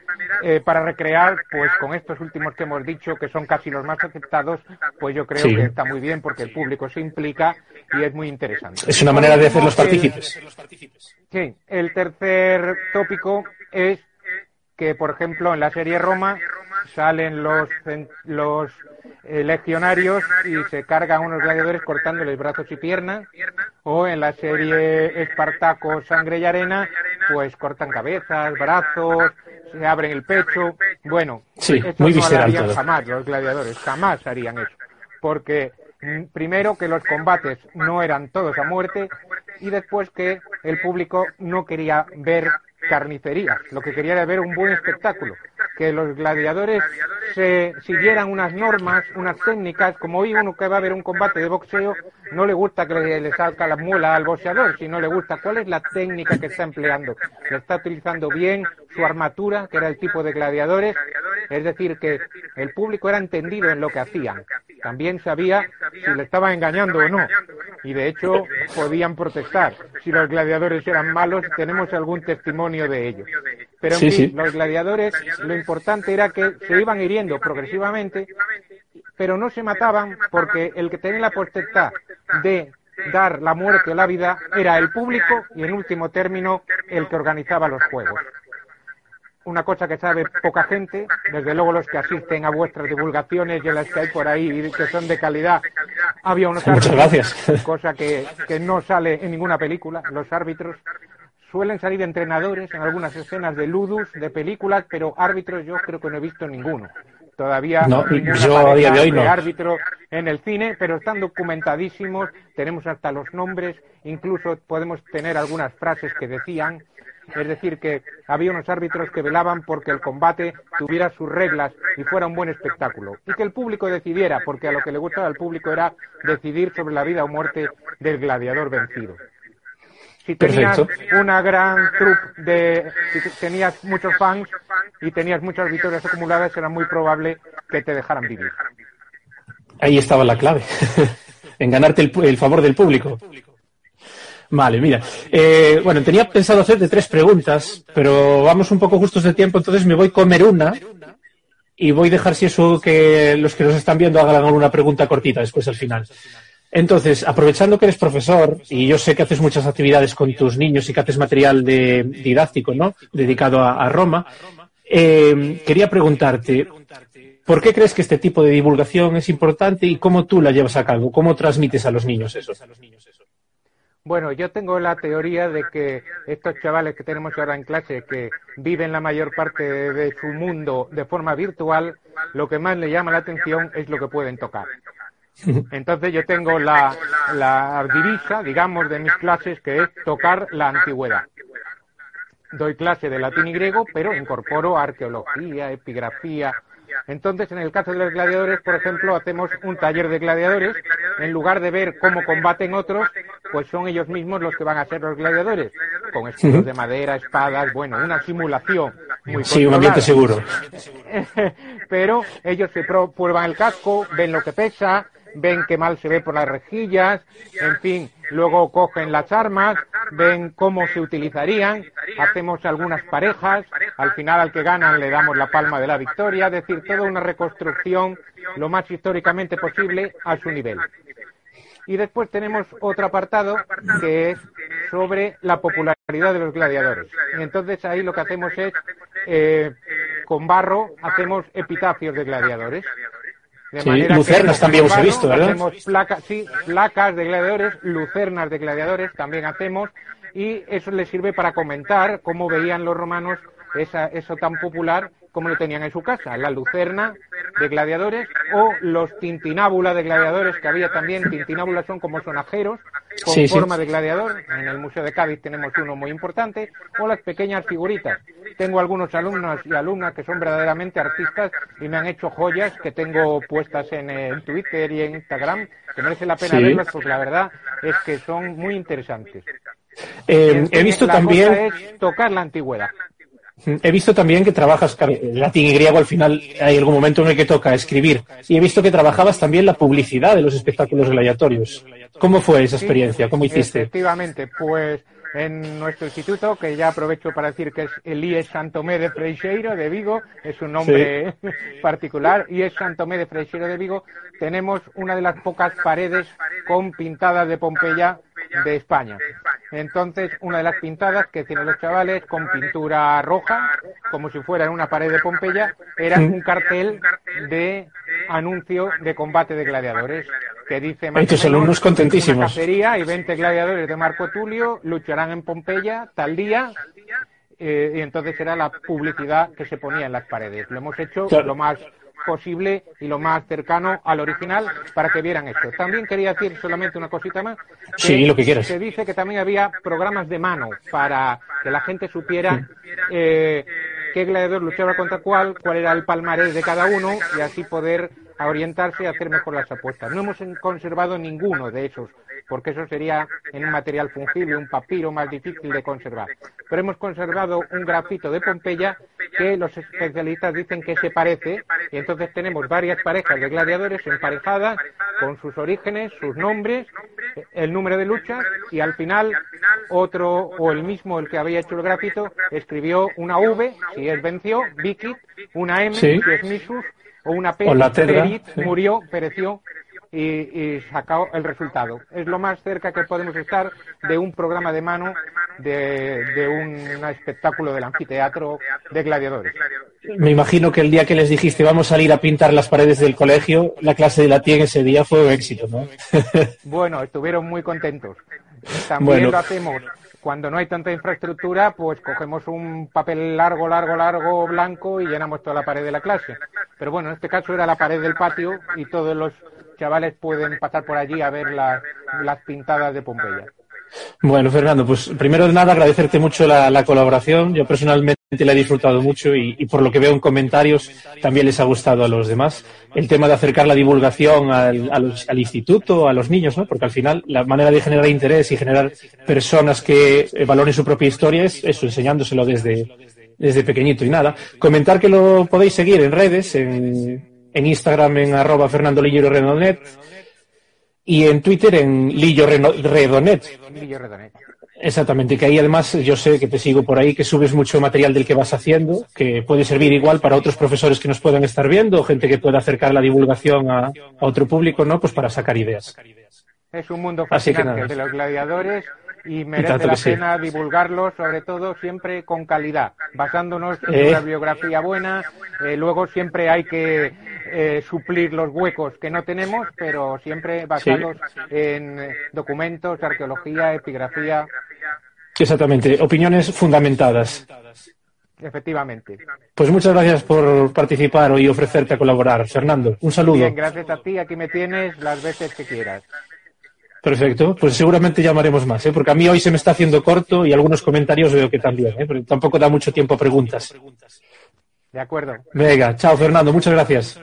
eh, para recrear, pues con estos últimos que hemos dicho, que son casi los más aceptados, pues yo creo que está muy bien porque el público se implica y es muy interesante. Es una manera de hacer los partícipes. Sí, el tercer tópico es que, por ejemplo, en la serie Roma salen los, los eh, legionarios y se cargan unos gladiadores cortándoles brazos y piernas, o en la serie Espartaco, Sangre y Arena, pues cortan cabezas, brazos, se abren el pecho. Bueno, sí, muy no lo harían jamás los gladiadores, jamás harían eso, porque mm, primero que los combates no eran todos a muerte y después que el público no quería ver carnicería, lo que quería era ver un buen espectáculo, que los gladiadores se siguieran unas normas, unas técnicas, como hoy uno que va a ver un combate de boxeo, no le gusta que le, salga la muela al boxeador, sino le gusta cuál es la técnica que está empleando, lo está utilizando bien, su armatura, que era el tipo de gladiadores, es decir, que el público era entendido en lo que hacían, también sabía si le estaban engañando o no. Y de hecho podían protestar. Si los gladiadores eran malos, tenemos algún testimonio de ello. Pero en fin, los gladiadores, lo importante era que se iban hiriendo progresivamente, pero no se mataban porque el que tenía la potestad de dar la muerte o la vida era el público y en último término el que organizaba los juegos una cosa que sabe poca gente, desde luego los que asisten a vuestras divulgaciones y las que hay por ahí que son de calidad, Había unos Muchas árbitros, gracias. cosa que, que no sale en ninguna película. Los árbitros suelen salir entrenadores en algunas escenas de ludus, de películas, pero árbitros yo creo que no he visto ninguno. Todavía No, yo a día de pareja hoy no. árbitro en el cine, pero están documentadísimos, tenemos hasta los nombres, incluso podemos tener algunas frases que decían, es decir, que había unos árbitros que velaban porque el combate tuviera sus reglas y fuera un buen espectáculo, y que el público decidiera, porque a lo que le gustaba al público era decidir sobre la vida o muerte del gladiador vencido. Si tenías Perfecto. una gran troupe de, si tenías muchos fans y tenías muchas victorias acumuladas, era muy probable que te dejaran vivir. Ahí estaba la clave, en ganarte el favor del público. Vale, mira. Eh, bueno, tenía pensado hacerte tres preguntas, pero vamos un poco justos de tiempo, entonces me voy a comer una y voy a dejar si eso que los que nos están viendo hagan alguna pregunta cortita después al final. Entonces, aprovechando que eres profesor y yo sé que haces muchas actividades con tus niños y que haces material de, didáctico, ¿no? Dedicado a, Roma, eh, quería preguntarte, ¿por qué crees que este tipo de divulgación es importante y cómo tú la llevas a cabo? ¿Cómo transmites a los niños eso? Bueno, yo tengo la teoría de que estos chavales que tenemos ahora en clase, que viven la mayor parte de, su mundo de forma virtual, lo que más les llama la atención es lo que pueden tocar. Entonces yo tengo la, la divisa, digamos, de mis clases, que es tocar la antigüedad. Doy clase de latín y griego, pero incorporo arqueología, epigrafía. Entonces, en el caso de los gladiadores, por ejemplo, hacemos un taller de gladiadores. En lugar de ver cómo combaten otros, pues son ellos mismos los que van a ser los gladiadores. Con escudos de madera, espadas, bueno, una simulación muy Sí, un ambiente seguro. pero ellos se prueban el casco, ven lo que pesa, ven qué mal se ve por las rejillas, en fin, luego cogen las armas, ven cómo se utilizarían, hacemos algunas parejas, al final al que ganan le damos la palma de la victoria, es decir, toda una reconstrucción lo más históricamente posible a su nivel. Y después tenemos otro apartado que es sobre la popularidad de los gladiadores. Y entonces ahí lo que hacemos es, eh, con barro, hacemos epitafios de gladiadores. De Sí, manera lucernas también os he visto, ¿verdad? Hacemos placas, sí, placas de gladiadores, lucernas de gladiadores también hacemos y eso les sirve para comentar cómo veían los romanos esa, eso tan popular como lo tenían en su casa, la lucerna de gladiadores o los tintinábula de gladiadores que había también, tintinábulas son como sonajeros con Sí, sí. forma de gladiador, en el Museo de Cádiz tenemos uno muy importante, o las pequeñas figuritas. Tengo algunos alumnos y alumnas que son verdaderamente artistas y me han hecho joyas que tengo puestas en, eh, en Twitter y en Instagram, que merece la pena Sí. verlas, porque la verdad es que son muy interesantes. Eh, he visto la también... cosa es tocar la antigüedad. He visto también que trabajas, latín y griego al final hay algún momento en el que toca escribir. Y he visto que trabajabas también la publicidad de los espectáculos gladiatorios. ¿Cómo fue esa experiencia? ¿Cómo hiciste? Efectivamente, pues en nuestro instituto, que ya aprovecho para decir que es Elías Santomé de Freixeiro de Vigo, es un nombre particular, y es Santomé de Freixeiro de Vigo, tenemos una de las pocas paredes con pintadas de Pompeya de España. Entonces, una de las pintadas que tienen los chavales con pintura roja, como si fuera en una pared de Pompeya, era un cartel de anuncio de combate de gladiadores que dice más tus alumnos contentísimos. cacería y 20 gladiadores de Marco Tulio lucharán en Pompeya tal día eh, y entonces era la publicidad que se ponía en las paredes. Lo hemos hecho Claro. lo más posible y lo más cercano al original para que vieran esto. También quería decir solamente una cosita más. Sí, lo que quieras. Se dice que también había programas de mano para que la gente supiera eh, qué gladiador luchaba contra cuál, cuál era el palmarés de cada uno y así poder orientarse y hacer mejor las apuestas. No hemos conservado ninguno de esos, porque eso sería en un material fungible, un papiro más difícil de conservar. Pero hemos conservado un grafito de Pompeya que los especialistas dicen que se parece, y entonces tenemos varias parejas de gladiadores emparejadas con sus orígenes, sus nombres, el número de luchas, y al final otro o el mismo, el que había hecho el grafito, escribió una V, si es venció, Vicky, una M, si es Misus, o una P, O la Tedra, Perit, sí. murió, pereció, y, y sacado el resultado. Es lo más cerca que podemos estar de un programa de mano de, de un espectáculo del anfiteatro de gladiadores. Me imagino que el día que les dijiste vamos a salir a pintar las paredes del colegio, la clase de latín ese día fue un éxito, ¿no? bueno, estuvieron muy contentos. También Bueno. lo hacemos cuando no hay tanta infraestructura, pues cogemos un papel largo, largo, largo, blanco y llenamos toda la pared de la clase. Pero bueno, en este caso era la pared del patio y todos los chavales pueden pasar por allí a ver las, pintadas de Pompeya. Bueno, Fernando, pues primero de nada agradecerte mucho la, la colaboración. Yo personalmente la he disfrutado mucho y, por lo que veo en comentarios también les ha gustado a los demás. El tema de acercar la divulgación al, instituto, a los niños, ¿no? Porque al final la manera de generar interés y generar personas que eh, valoren su propia historia es eso, enseñándoselo desde, desde pequeñito y nada. Comentar que lo podéis seguir en redes, en, en Instagram en arroba Fernando Lillo Redonet y en Twitter en Lillo Redonet. Exactamente, que ahí además yo sé que te sigo por ahí, que subes mucho material del que vas haciendo, que puede servir igual para otros profesores que nos puedan estar viendo, gente que pueda acercar la divulgación a, a otro público, ¿no? Pues para sacar ideas. Es un mundo fascinante de los gladiadores y merece la que sí. pena divulgarlo, sobre todo siempre con calidad, basándonos en Eh. una biografía buena. Eh, luego siempre hay que eh, suplir los huecos que no tenemos, pero siempre basados en documentos, arqueología, epigrafía, Exactamente, opiniones fundamentadas. efectivamente. Pues muchas gracias por participar hoy y ofrecerte a colaborar. Fernando, un saludo. Bien, gracias a ti, aquí me tienes las veces que quieras. Perfecto, pues seguramente llamaremos más, ¿eh? porque a mí hoy se me está haciendo corto y algunos comentarios veo que también, ¿eh? pero tampoco da mucho tiempo a preguntas. De acuerdo. Venga, chao Fernando, muchas gracias.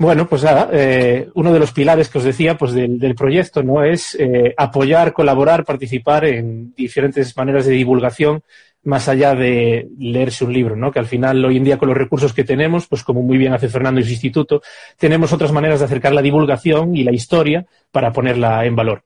Bueno, pues nada, eh, uno de los pilares que os decía pues del, del proyecto no es eh, apoyar, colaborar, participar en diferentes maneras de divulgación más allá de leerse un libro, ¿no? Que al final hoy en día con los recursos que tenemos, pues como muy bien hace Fernando y su instituto, tenemos otras maneras de acercar la divulgación y la historia para ponerla en valor.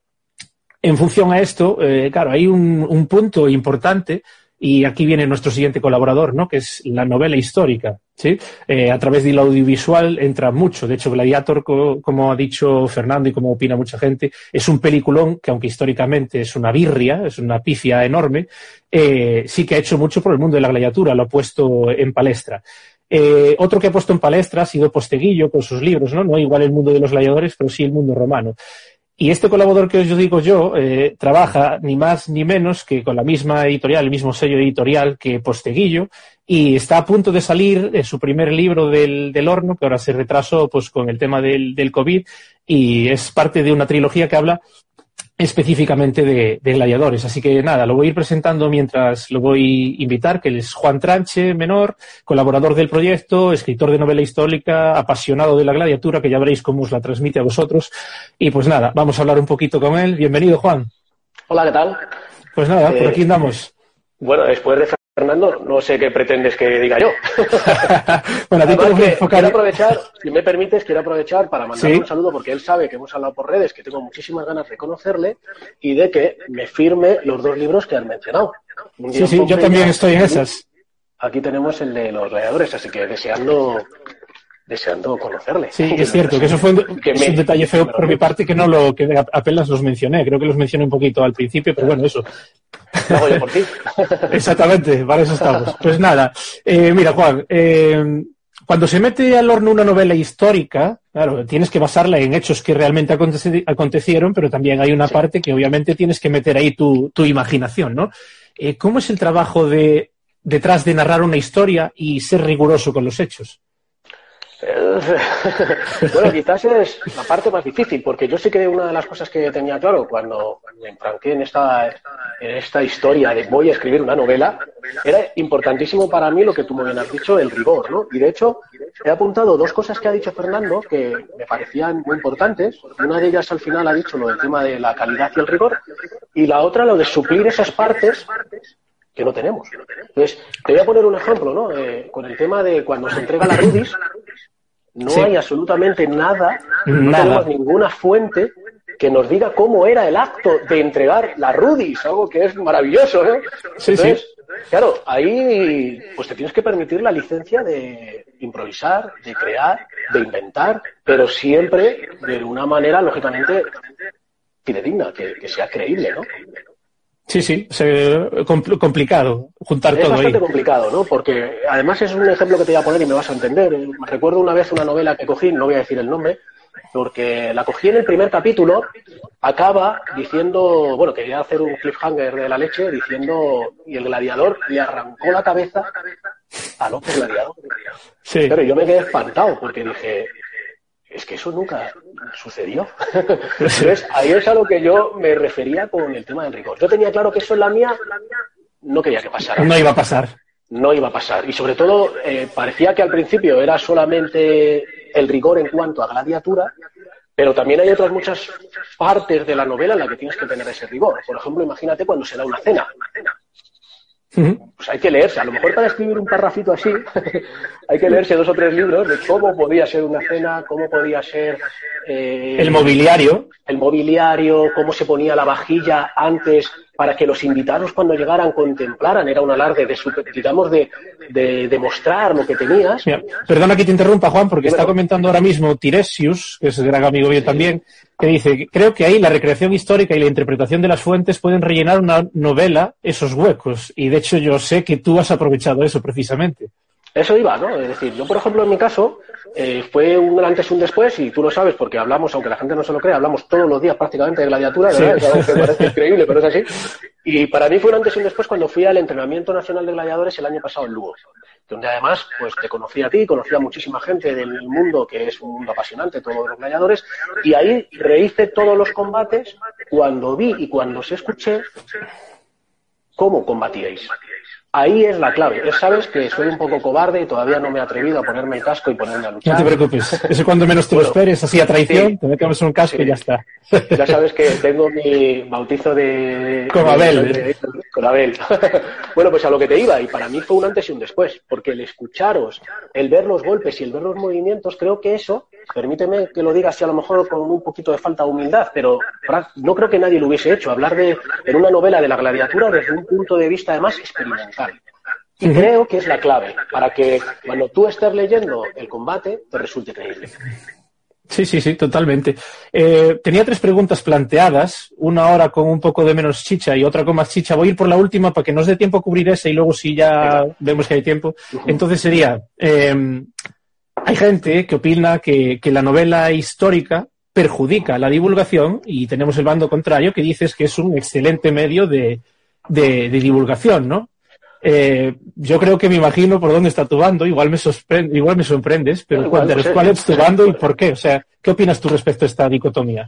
En función a esto, eh, claro, hay un, un punto importante y aquí viene nuestro siguiente colaborador, ¿no? Que es la novela histórica, ¿sí? Eh, a través del audiovisual entra mucho. De hecho, Gladiator, co- como ha dicho Fernando y como opina mucha gente, es un peliculón que, aunque históricamente es una birria, es una pifia enorme, eh, sí que ha hecho mucho por el mundo de la gladiatura, lo ha puesto en palestra. Eh, otro que ha puesto en palestra ha sido Posteguillo con sus libros, ¿no? No igual el mundo de los gladiadores, pero sí el mundo romano. Y este colaborador que os digo yo eh, trabaja ni más ni menos que con la misma editorial, el mismo sello editorial que Posteguillo, y está a punto de salir eh, su primer libro del, del horno, que ahora se retrasó pues con el tema del, del COVID, y es parte de una trilogía que habla específicamente de, de gladiadores. Así que nada, lo voy a ir presentando mientras lo voy a invitar, que él es Juan Tranche, menor, colaborador del proyecto, escritor de novela histórica, apasionado de la gladiatura, que ya veréis cómo os la transmite a vosotros. Y pues nada, vamos a hablar un poquito con él. Bienvenido, Juan. Hola, ¿qué tal? Pues nada, por Eh, aquí andamos. Bueno, después de Fernando, no sé qué pretendes que diga yo. bueno, a ti enfocar... quiero aprovechar, si me permites, quiero aprovechar para mandarle Sí. un saludo porque él sabe que hemos hablado por redes, que tengo muchísimas ganas de conocerle y de que me firme los dos libros que han mencionado. Un Sí, sí, yo también estoy en esas. Aquí tenemos el de los gladiadores, así que deseando deseando conocerle. Sí, es cierto, que eso fue un, Que es me- un detalle feo por mi parte que no lo que apenas los mencioné. Creo que los mencioné un poquito al principio, pero bueno, eso. Lo hago yo por ti. Exactamente, para eso estamos. Pues nada, eh, mira, Juan, eh, cuando se mete al horno una novela histórica, claro, tienes que basarla en hechos que realmente aconte- acontecieron, pero también hay una parte que obviamente tienes que meter ahí tu, tu imaginación, ¿no? Eh, ¿Cómo es el trabajo de detrás de narrar una historia y ser riguroso con los hechos? Bueno, quizás es la parte más difícil, porque yo sí que una de las cosas que tenía claro cuando me enfranqué en esta, en esta historia de voy a escribir una novela, era importantísimo para mí lo que tú me has dicho, el rigor, ¿no? Y de hecho, he apuntado dos cosas que ha dicho Fernando que me parecían muy importantes. Una de ellas al final ha dicho lo del tema de la calidad y el rigor, y la otra lo de suplir esas partes que no tenemos. Entonces, te voy a poner un ejemplo, ¿no? Eh, con el tema de cuando se entrega la Rudis, no Sí. hay absolutamente nada, no Nada. tenemos ninguna fuente que nos diga cómo era el acto de entregar la Rudis, algo que es maravilloso, ¿no? Sí, Entonces, claro, ahí pues te tienes que permitir la licencia de improvisar, de crear, de inventar, pero siempre de una manera, lógicamente, fidedigna, que, que sea creíble, ¿no? Sí, sí, es complicado juntar es todo. Es bastante complicado, ¿no? Porque además es un ejemplo que te voy a poner y me vas a entender. Recuerdo una vez una novela que cogí, no voy a decir el nombre, porque la cogí en el primer capítulo, acaba diciendo, bueno, quería hacer un cliffhanger de la leche diciendo, y el gladiador le arrancó la cabeza al otro gladiador. Sí. Pero yo me quedé espantado porque dije, es que eso nunca sucedió. Entonces, ahí es a lo que yo me refería con el tema del rigor. Yo tenía claro que eso en la mía no quería que pasara. No iba a pasar. No iba a pasar. Y sobre todo, eh, parecía que al principio era solamente el rigor en cuanto a gladiatura, pero también hay otras muchas partes de la novela en la que tienes que tener ese rigor. Por ejemplo, imagínate cuando se da una cena. Pues hay que leerse, a lo mejor para escribir un parrafito así, hay que leerse dos o tres libros de cómo podía ser una cena, cómo podía ser... Eh, el mobiliario. El mobiliario, cómo se ponía la vajilla antes para que los invitados cuando llegaran contemplaran, era un alarde de, digamos, de, de, de mostrar lo que tenías. Mira, perdona que te interrumpa, Juan, porque está comentando ahora mismo Tiresius, que es gran amigo mío también, que dice, creo que ahí la recreación histórica y la interpretación de las fuentes pueden rellenar una novela esos huecos. Y de hecho yo sé que tú has aprovechado eso precisamente. Eso iba, ¿no? Es decir, yo, por ejemplo, en mi caso, eh, fue un antes y un después, y tú lo sabes porque hablamos, aunque la gente no se lo crea, hablamos todos los días prácticamente de gladiatura, ¿verdad? Sí. Es algo que parece increíble, pero es así. Y para mí fue un antes y un después cuando fui al entrenamiento nacional de gladiadores el año pasado en Lugo, donde además, pues te conocí a ti, conocí a muchísima gente del mundo, que es un mundo apasionante, todos los gladiadores, y ahí rehice todos los combates cuando vi y cuando se escuché cómo combatíais. Ahí es la clave. Ya sabes que soy un poco cobarde y todavía no me he atrevido a ponerme el casco y ponerme a luchar. No te preocupes. Eso cuando menos te lo esperes, así a traición, sí, te metemos un casco sí. y ya está. Ya sabes que tengo mi bautizo de... Con Abel. De, de, con Abel. bueno, pues a lo que te iba. Y para mí fue un antes y un después. Porque el escucharos, el ver los golpes y el ver los movimientos, creo que eso, permíteme que lo diga así a lo mejor con un poquito de falta de humildad, pero no creo que nadie lo hubiese hecho. Hablar de, en una novela de la gladiatura desde un punto de vista además experimental. Y creo que es la clave para que cuando tú estés leyendo el combate te resulte creíble. Sí, sí, sí, totalmente. Eh, tenía tres preguntas planteadas, una hora con un poco de menos chicha y otra con más chicha. Voy a ir por la última para que nos dé tiempo a cubrir esa y luego si ya Venga. vemos que hay tiempo. Uh -huh. Entonces sería, eh, hay gente que opina que, que la novela histórica perjudica la divulgación y tenemos el bando contrario que dices que es un excelente medio de, de, de divulgación, ¿no? Eh, yo creo que me imagino por dónde está tu bando, igual me, sorprende, igual me sorprendes, pero Igual, pues, ¿cuál es tu bando y por qué? O sea, ¿qué opinas tú respecto a esta dicotomía?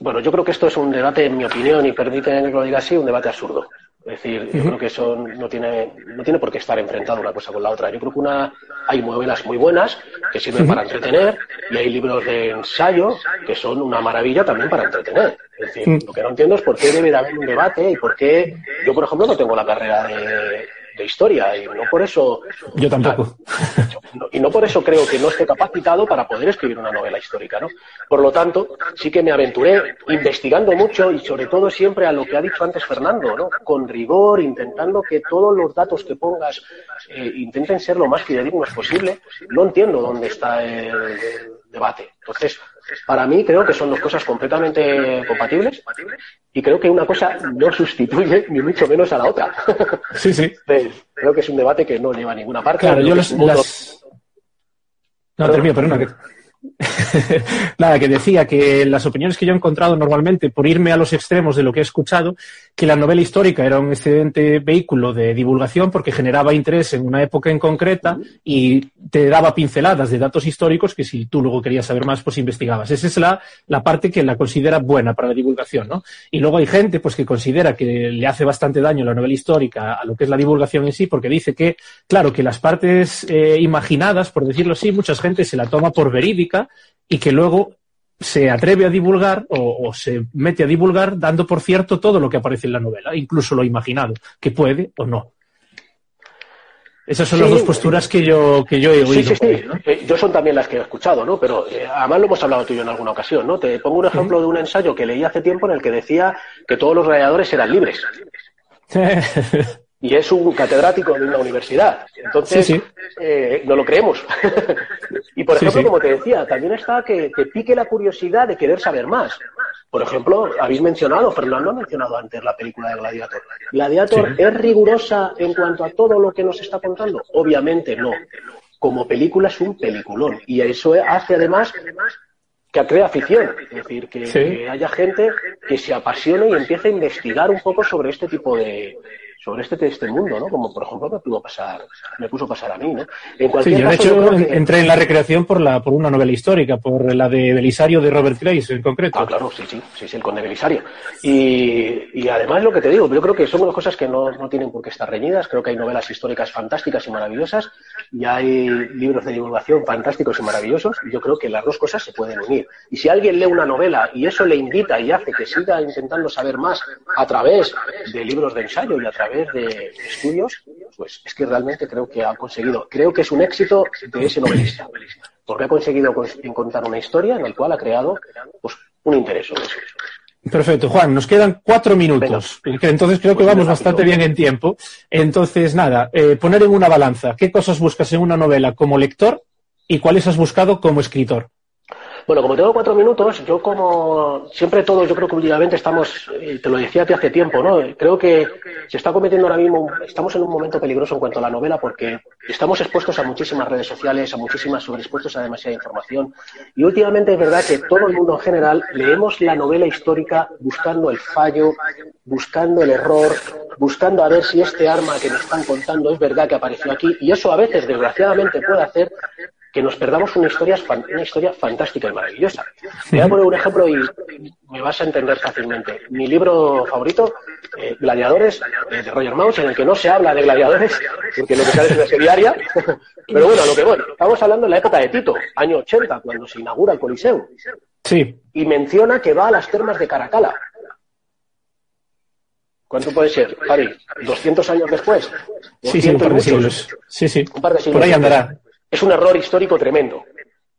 Bueno, yo creo que esto es un debate, en mi opinión, y permíteme que lo diga así, un debate absurdo. Es decir, yo creo que eso no tiene, no tiene por qué estar enfrentado una cosa con la otra. Yo creo que una, hay novelas muy buenas que sirven para entretener y hay libros de ensayo que son una maravilla también para entretener. Es decir, lo que no entiendo es por qué debe de haber un debate y por qué yo, por ejemplo, no tengo la carrera de, de historia y no por eso Yo tampoco. y no por eso creo que no esté capacitado para poder escribir una novela histórica, ¿no? Por lo tanto, sí que me aventuré investigando mucho y sobre todo siempre a lo que ha dicho antes Fernando, ¿no? Con rigor, intentando que todos los datos que pongas eh, intenten ser lo más fidedignos posible. No entiendo dónde está el, el debate. Entonces, para mí creo que son dos cosas completamente compatibles y creo que una cosa no sustituye ni mucho menos a la otra. Sí, sí. creo que es un debate que no lleva a ninguna parte. Claro, yo las... mundo- las- No, termino, perdona. Que... Nada, que decía que las opiniones que yo he encontrado normalmente, por irme a los extremos de lo que he escuchado, que la novela histórica era un excelente vehículo de divulgación porque generaba interés en una época en concreta y te daba pinceladas de datos históricos que si tú luego querías saber más, pues investigabas. Esa es la, la parte que la considera buena para la divulgación, ¿no? Y luego hay gente pues que considera que le hace bastante daño la novela histórica a lo que es la divulgación en sí, porque dice que, claro, que las partes eh, imaginadas, por decirlo así, mucha gente se la toma por verídica y que luego se atreve a divulgar o, o se mete a divulgar dando por cierto todo lo que aparece en la novela, incluso lo imaginado, que puede o no. Esas son las Sí. dos posturas que yo, que yo he Sí, oído. sí, sí. ¿no? Eh, Yo son también las que he escuchado, ¿no? Pero eh, además lo hemos hablado tú y yo en alguna ocasión, ¿no? Te pongo un ejemplo de un ensayo que leí hace tiempo en el que decía que todos los gladiadores eran libres. y es un catedrático de una universidad. Entonces, Sí, sí. eh, no lo creemos. y por ejemplo, sí. como te decía, también está que, que pique la curiosidad de querer saber más. Por ejemplo, habéis mencionado, Fernando ha mencionado antes la película de Gladiator. ¿Gladiator es rigurosa en cuanto a todo lo que nos está contando? Obviamente no. Como película es un peliculón. Y eso hace además que crea afición. Es decir, que, Sí. que haya gente que se apasione y empiece a investigar un poco sobre este tipo de sobre este, este mundo, ¿no? Como por ejemplo me pudo pasar, me puso pasar a mí, ¿no? En Sí, cualquier yo de caso, hecho yo creo que- entré en la recreación por la por una novela histórica, por la de Belisario de Robert Grace en concreto. Ah, claro, sí, sí, sí, sí, el conde Belisario. Y, y además lo que te digo, yo creo que son unas cosas que no, no tienen por qué estar reñidas, creo que hay novelas históricas fantásticas y maravillosas y hay libros de divulgación fantásticos y maravillosos y yo creo que las dos cosas se pueden unir. Y si alguien lee una novela y eso le invita y hace que siga intentando saber más a través de libros de ensayo y a través de estudios, pues es que realmente creo que ha conseguido, creo que es un éxito de ese novelista, porque ha conseguido cons- encontrar una historia en la cual ha creado pues, un interés sobre eso. Perfecto, Juan, nos quedan cuatro minutos, entonces creo que Pues vamos bastante bien en tiempo. Entonces, nada, eh, poner en una balanza qué cosas buscas en una novela como lector y cuáles has buscado como escritor. Bueno, como tengo cuatro minutos, yo como siempre todos, yo creo que últimamente estamos, eh, te lo decía a ti hace tiempo, ¿no? Creo que se está cometiendo ahora mismo, estamos en un momento peligroso en cuanto a la novela porque estamos expuestos a muchísimas redes sociales, a muchísimas sobreexpuestos a demasiada información. Y últimamente es verdad que todo el mundo en general leemos la novela histórica buscando el fallo, buscando el error, buscando a ver si este arma que nos están contando es verdad que apareció aquí. Y eso a veces, desgraciadamente, puede hacer que nos perdamos una historia, una historia fantástica y maravillosa. Te voy a poner un ejemplo y me vas a entender fácilmente. Mi libro favorito, eh, Gladiadores, eh, de Roger Mouse, en el que no se habla de gladiadores, porque lo que sale es una serie diaria. Pero bueno, lo que voy. Estamos hablando de la época de Tito, año 80, cuando se inaugura el Coliseo. Sí, Y menciona que va a las termas de Caracala. ¿Cuánto puede ser, Javi? ¿200 años después? sí, sí, un 200 par de siglos. Sí, sí. Un par de siglos Por ahí andará. Es un error histórico tremendo,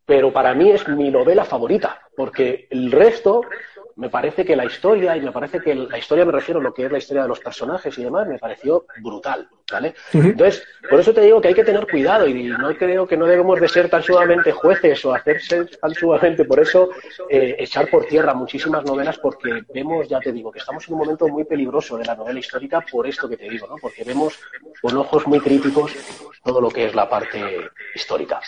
pero para mí es mi novela favorita, porque el resto me parece que la historia, y me parece que la historia me refiero a lo que es la historia de los personajes y demás, me pareció brutal, ¿vale? Entonces, por eso te digo que hay que tener cuidado y no creo que no debemos de ser tan sumamente jueces o hacerse tan sumamente, por eso, eh, echar por tierra muchísimas novelas porque vemos, ya te digo, que estamos en un momento muy peligroso de la novela histórica por esto que te digo, ¿no? Porque vemos con ojos muy críticos todo lo que es la parte histórica.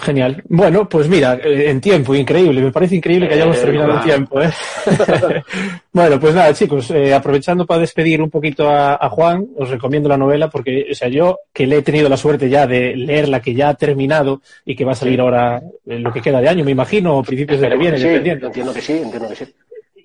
Genial. Bueno, pues mira, eh, en tiempo, increíble. Me parece increíble que hayamos Eh, terminado en tiempo. ¿eh? bueno, pues nada, chicos, eh, aprovechando para despedir un poquito a, a Juan, os recomiendo la novela porque, o sea, yo que le he tenido la suerte ya de leerla, que ya ha terminado y que va a salir ahora en lo que queda de año, me imagino, o principios de que viene, sí, dependiendo. entiendo que sí, entiendo que sí.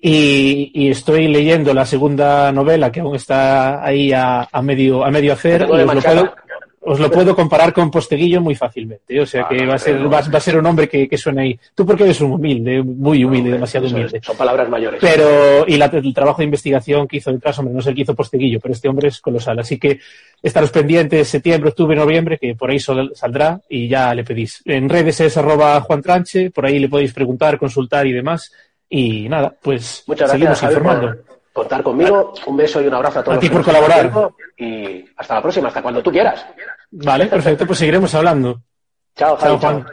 Y, y estoy leyendo la segunda novela que aún está ahí a, a medio a medio hacer lo, puedo, os lo puedo comparar con Posteguillo muy fácilmente. ¿eh? O sea Ah, que no, va a ser va, va a ser un hombre que, que suena ahí. Tú porque eres un humilde, muy humilde, demasiado Eso es, humilde. Son palabras mayores. Pero, y la- el trabajo de investigación que hizo detrás, hombre, no es el que hizo Posteguillo, pero este hombre es colosal. Así que estaros pendientes septiembre, octubre, noviembre, que por ahí sol- saldrá y ya le pedís. En redes es arroba Juan Tranche, por ahí le podéis preguntar, consultar y demás. Y nada, pues Muchas seguimos gracias, informando. por contar conmigo. Un beso y un abrazo a todos. A ti por colaborar. Y hasta la próxima, hasta cuando tú quieras. Vale, perfecto, pues seguiremos hablando. Chao, Chao, Javi. Juan.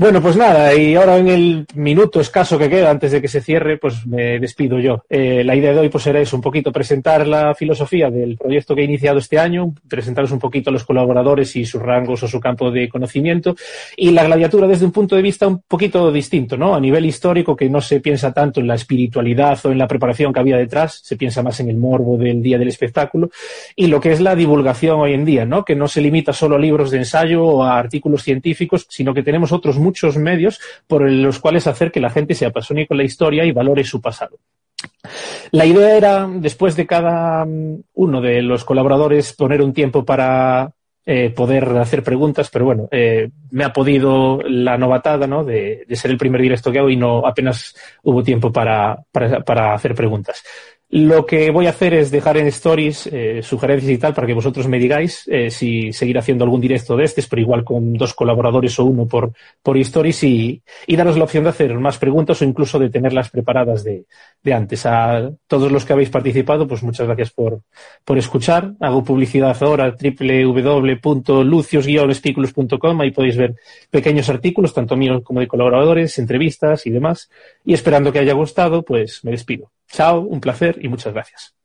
Bueno, pues nada, y ahora en el minuto escaso que queda antes de que se cierre, pues me despido yo. Eh, la idea de hoy pues era eso, un poquito presentar la filosofía del proyecto que he iniciado este año, presentaros un poquito a los colaboradores y sus rangos o su campo de conocimiento, y la gladiatura desde un punto de vista un poquito distinto, ¿no? A nivel histórico, que no se piensa tanto en la espiritualidad o en la preparación que había detrás, se piensa más en el morbo del día del espectáculo, y lo que es la divulgación hoy en día, ¿no? Que no se limita solo a libros de ensayo o a artículos científicos, sino que tenemos otros muchos medios por los cuales hacer que la gente se apasione con la historia y valore su pasado. La idea era, después de cada mm, uno de los colaboradores, poner un tiempo para eh, poder hacer preguntas, pero bueno, eh, me ha podido la novatada ¿no? de, ser el primer directo que hago y no apenas hubo tiempo para, para hacer preguntas. Lo que voy a hacer es dejar en stories eh, sugerencias y tal para que vosotros me digáis eh, si seguir haciendo algún directo de estos, pero igual con dos colaboradores o uno por, por stories y, y daros la opción de hacer más preguntas o incluso de tenerlas preparadas de, de antes. A todos los que habéis participado, pues muchas gracias por, por escuchar. Hago publicidad ahora www.lucios-espículos.com. Ahí podéis ver pequeños artículos, tanto míos como de colaboradores, entrevistas y demás. Y esperando que haya gustado, pues me despido. Chao, un placer y muchas gracias.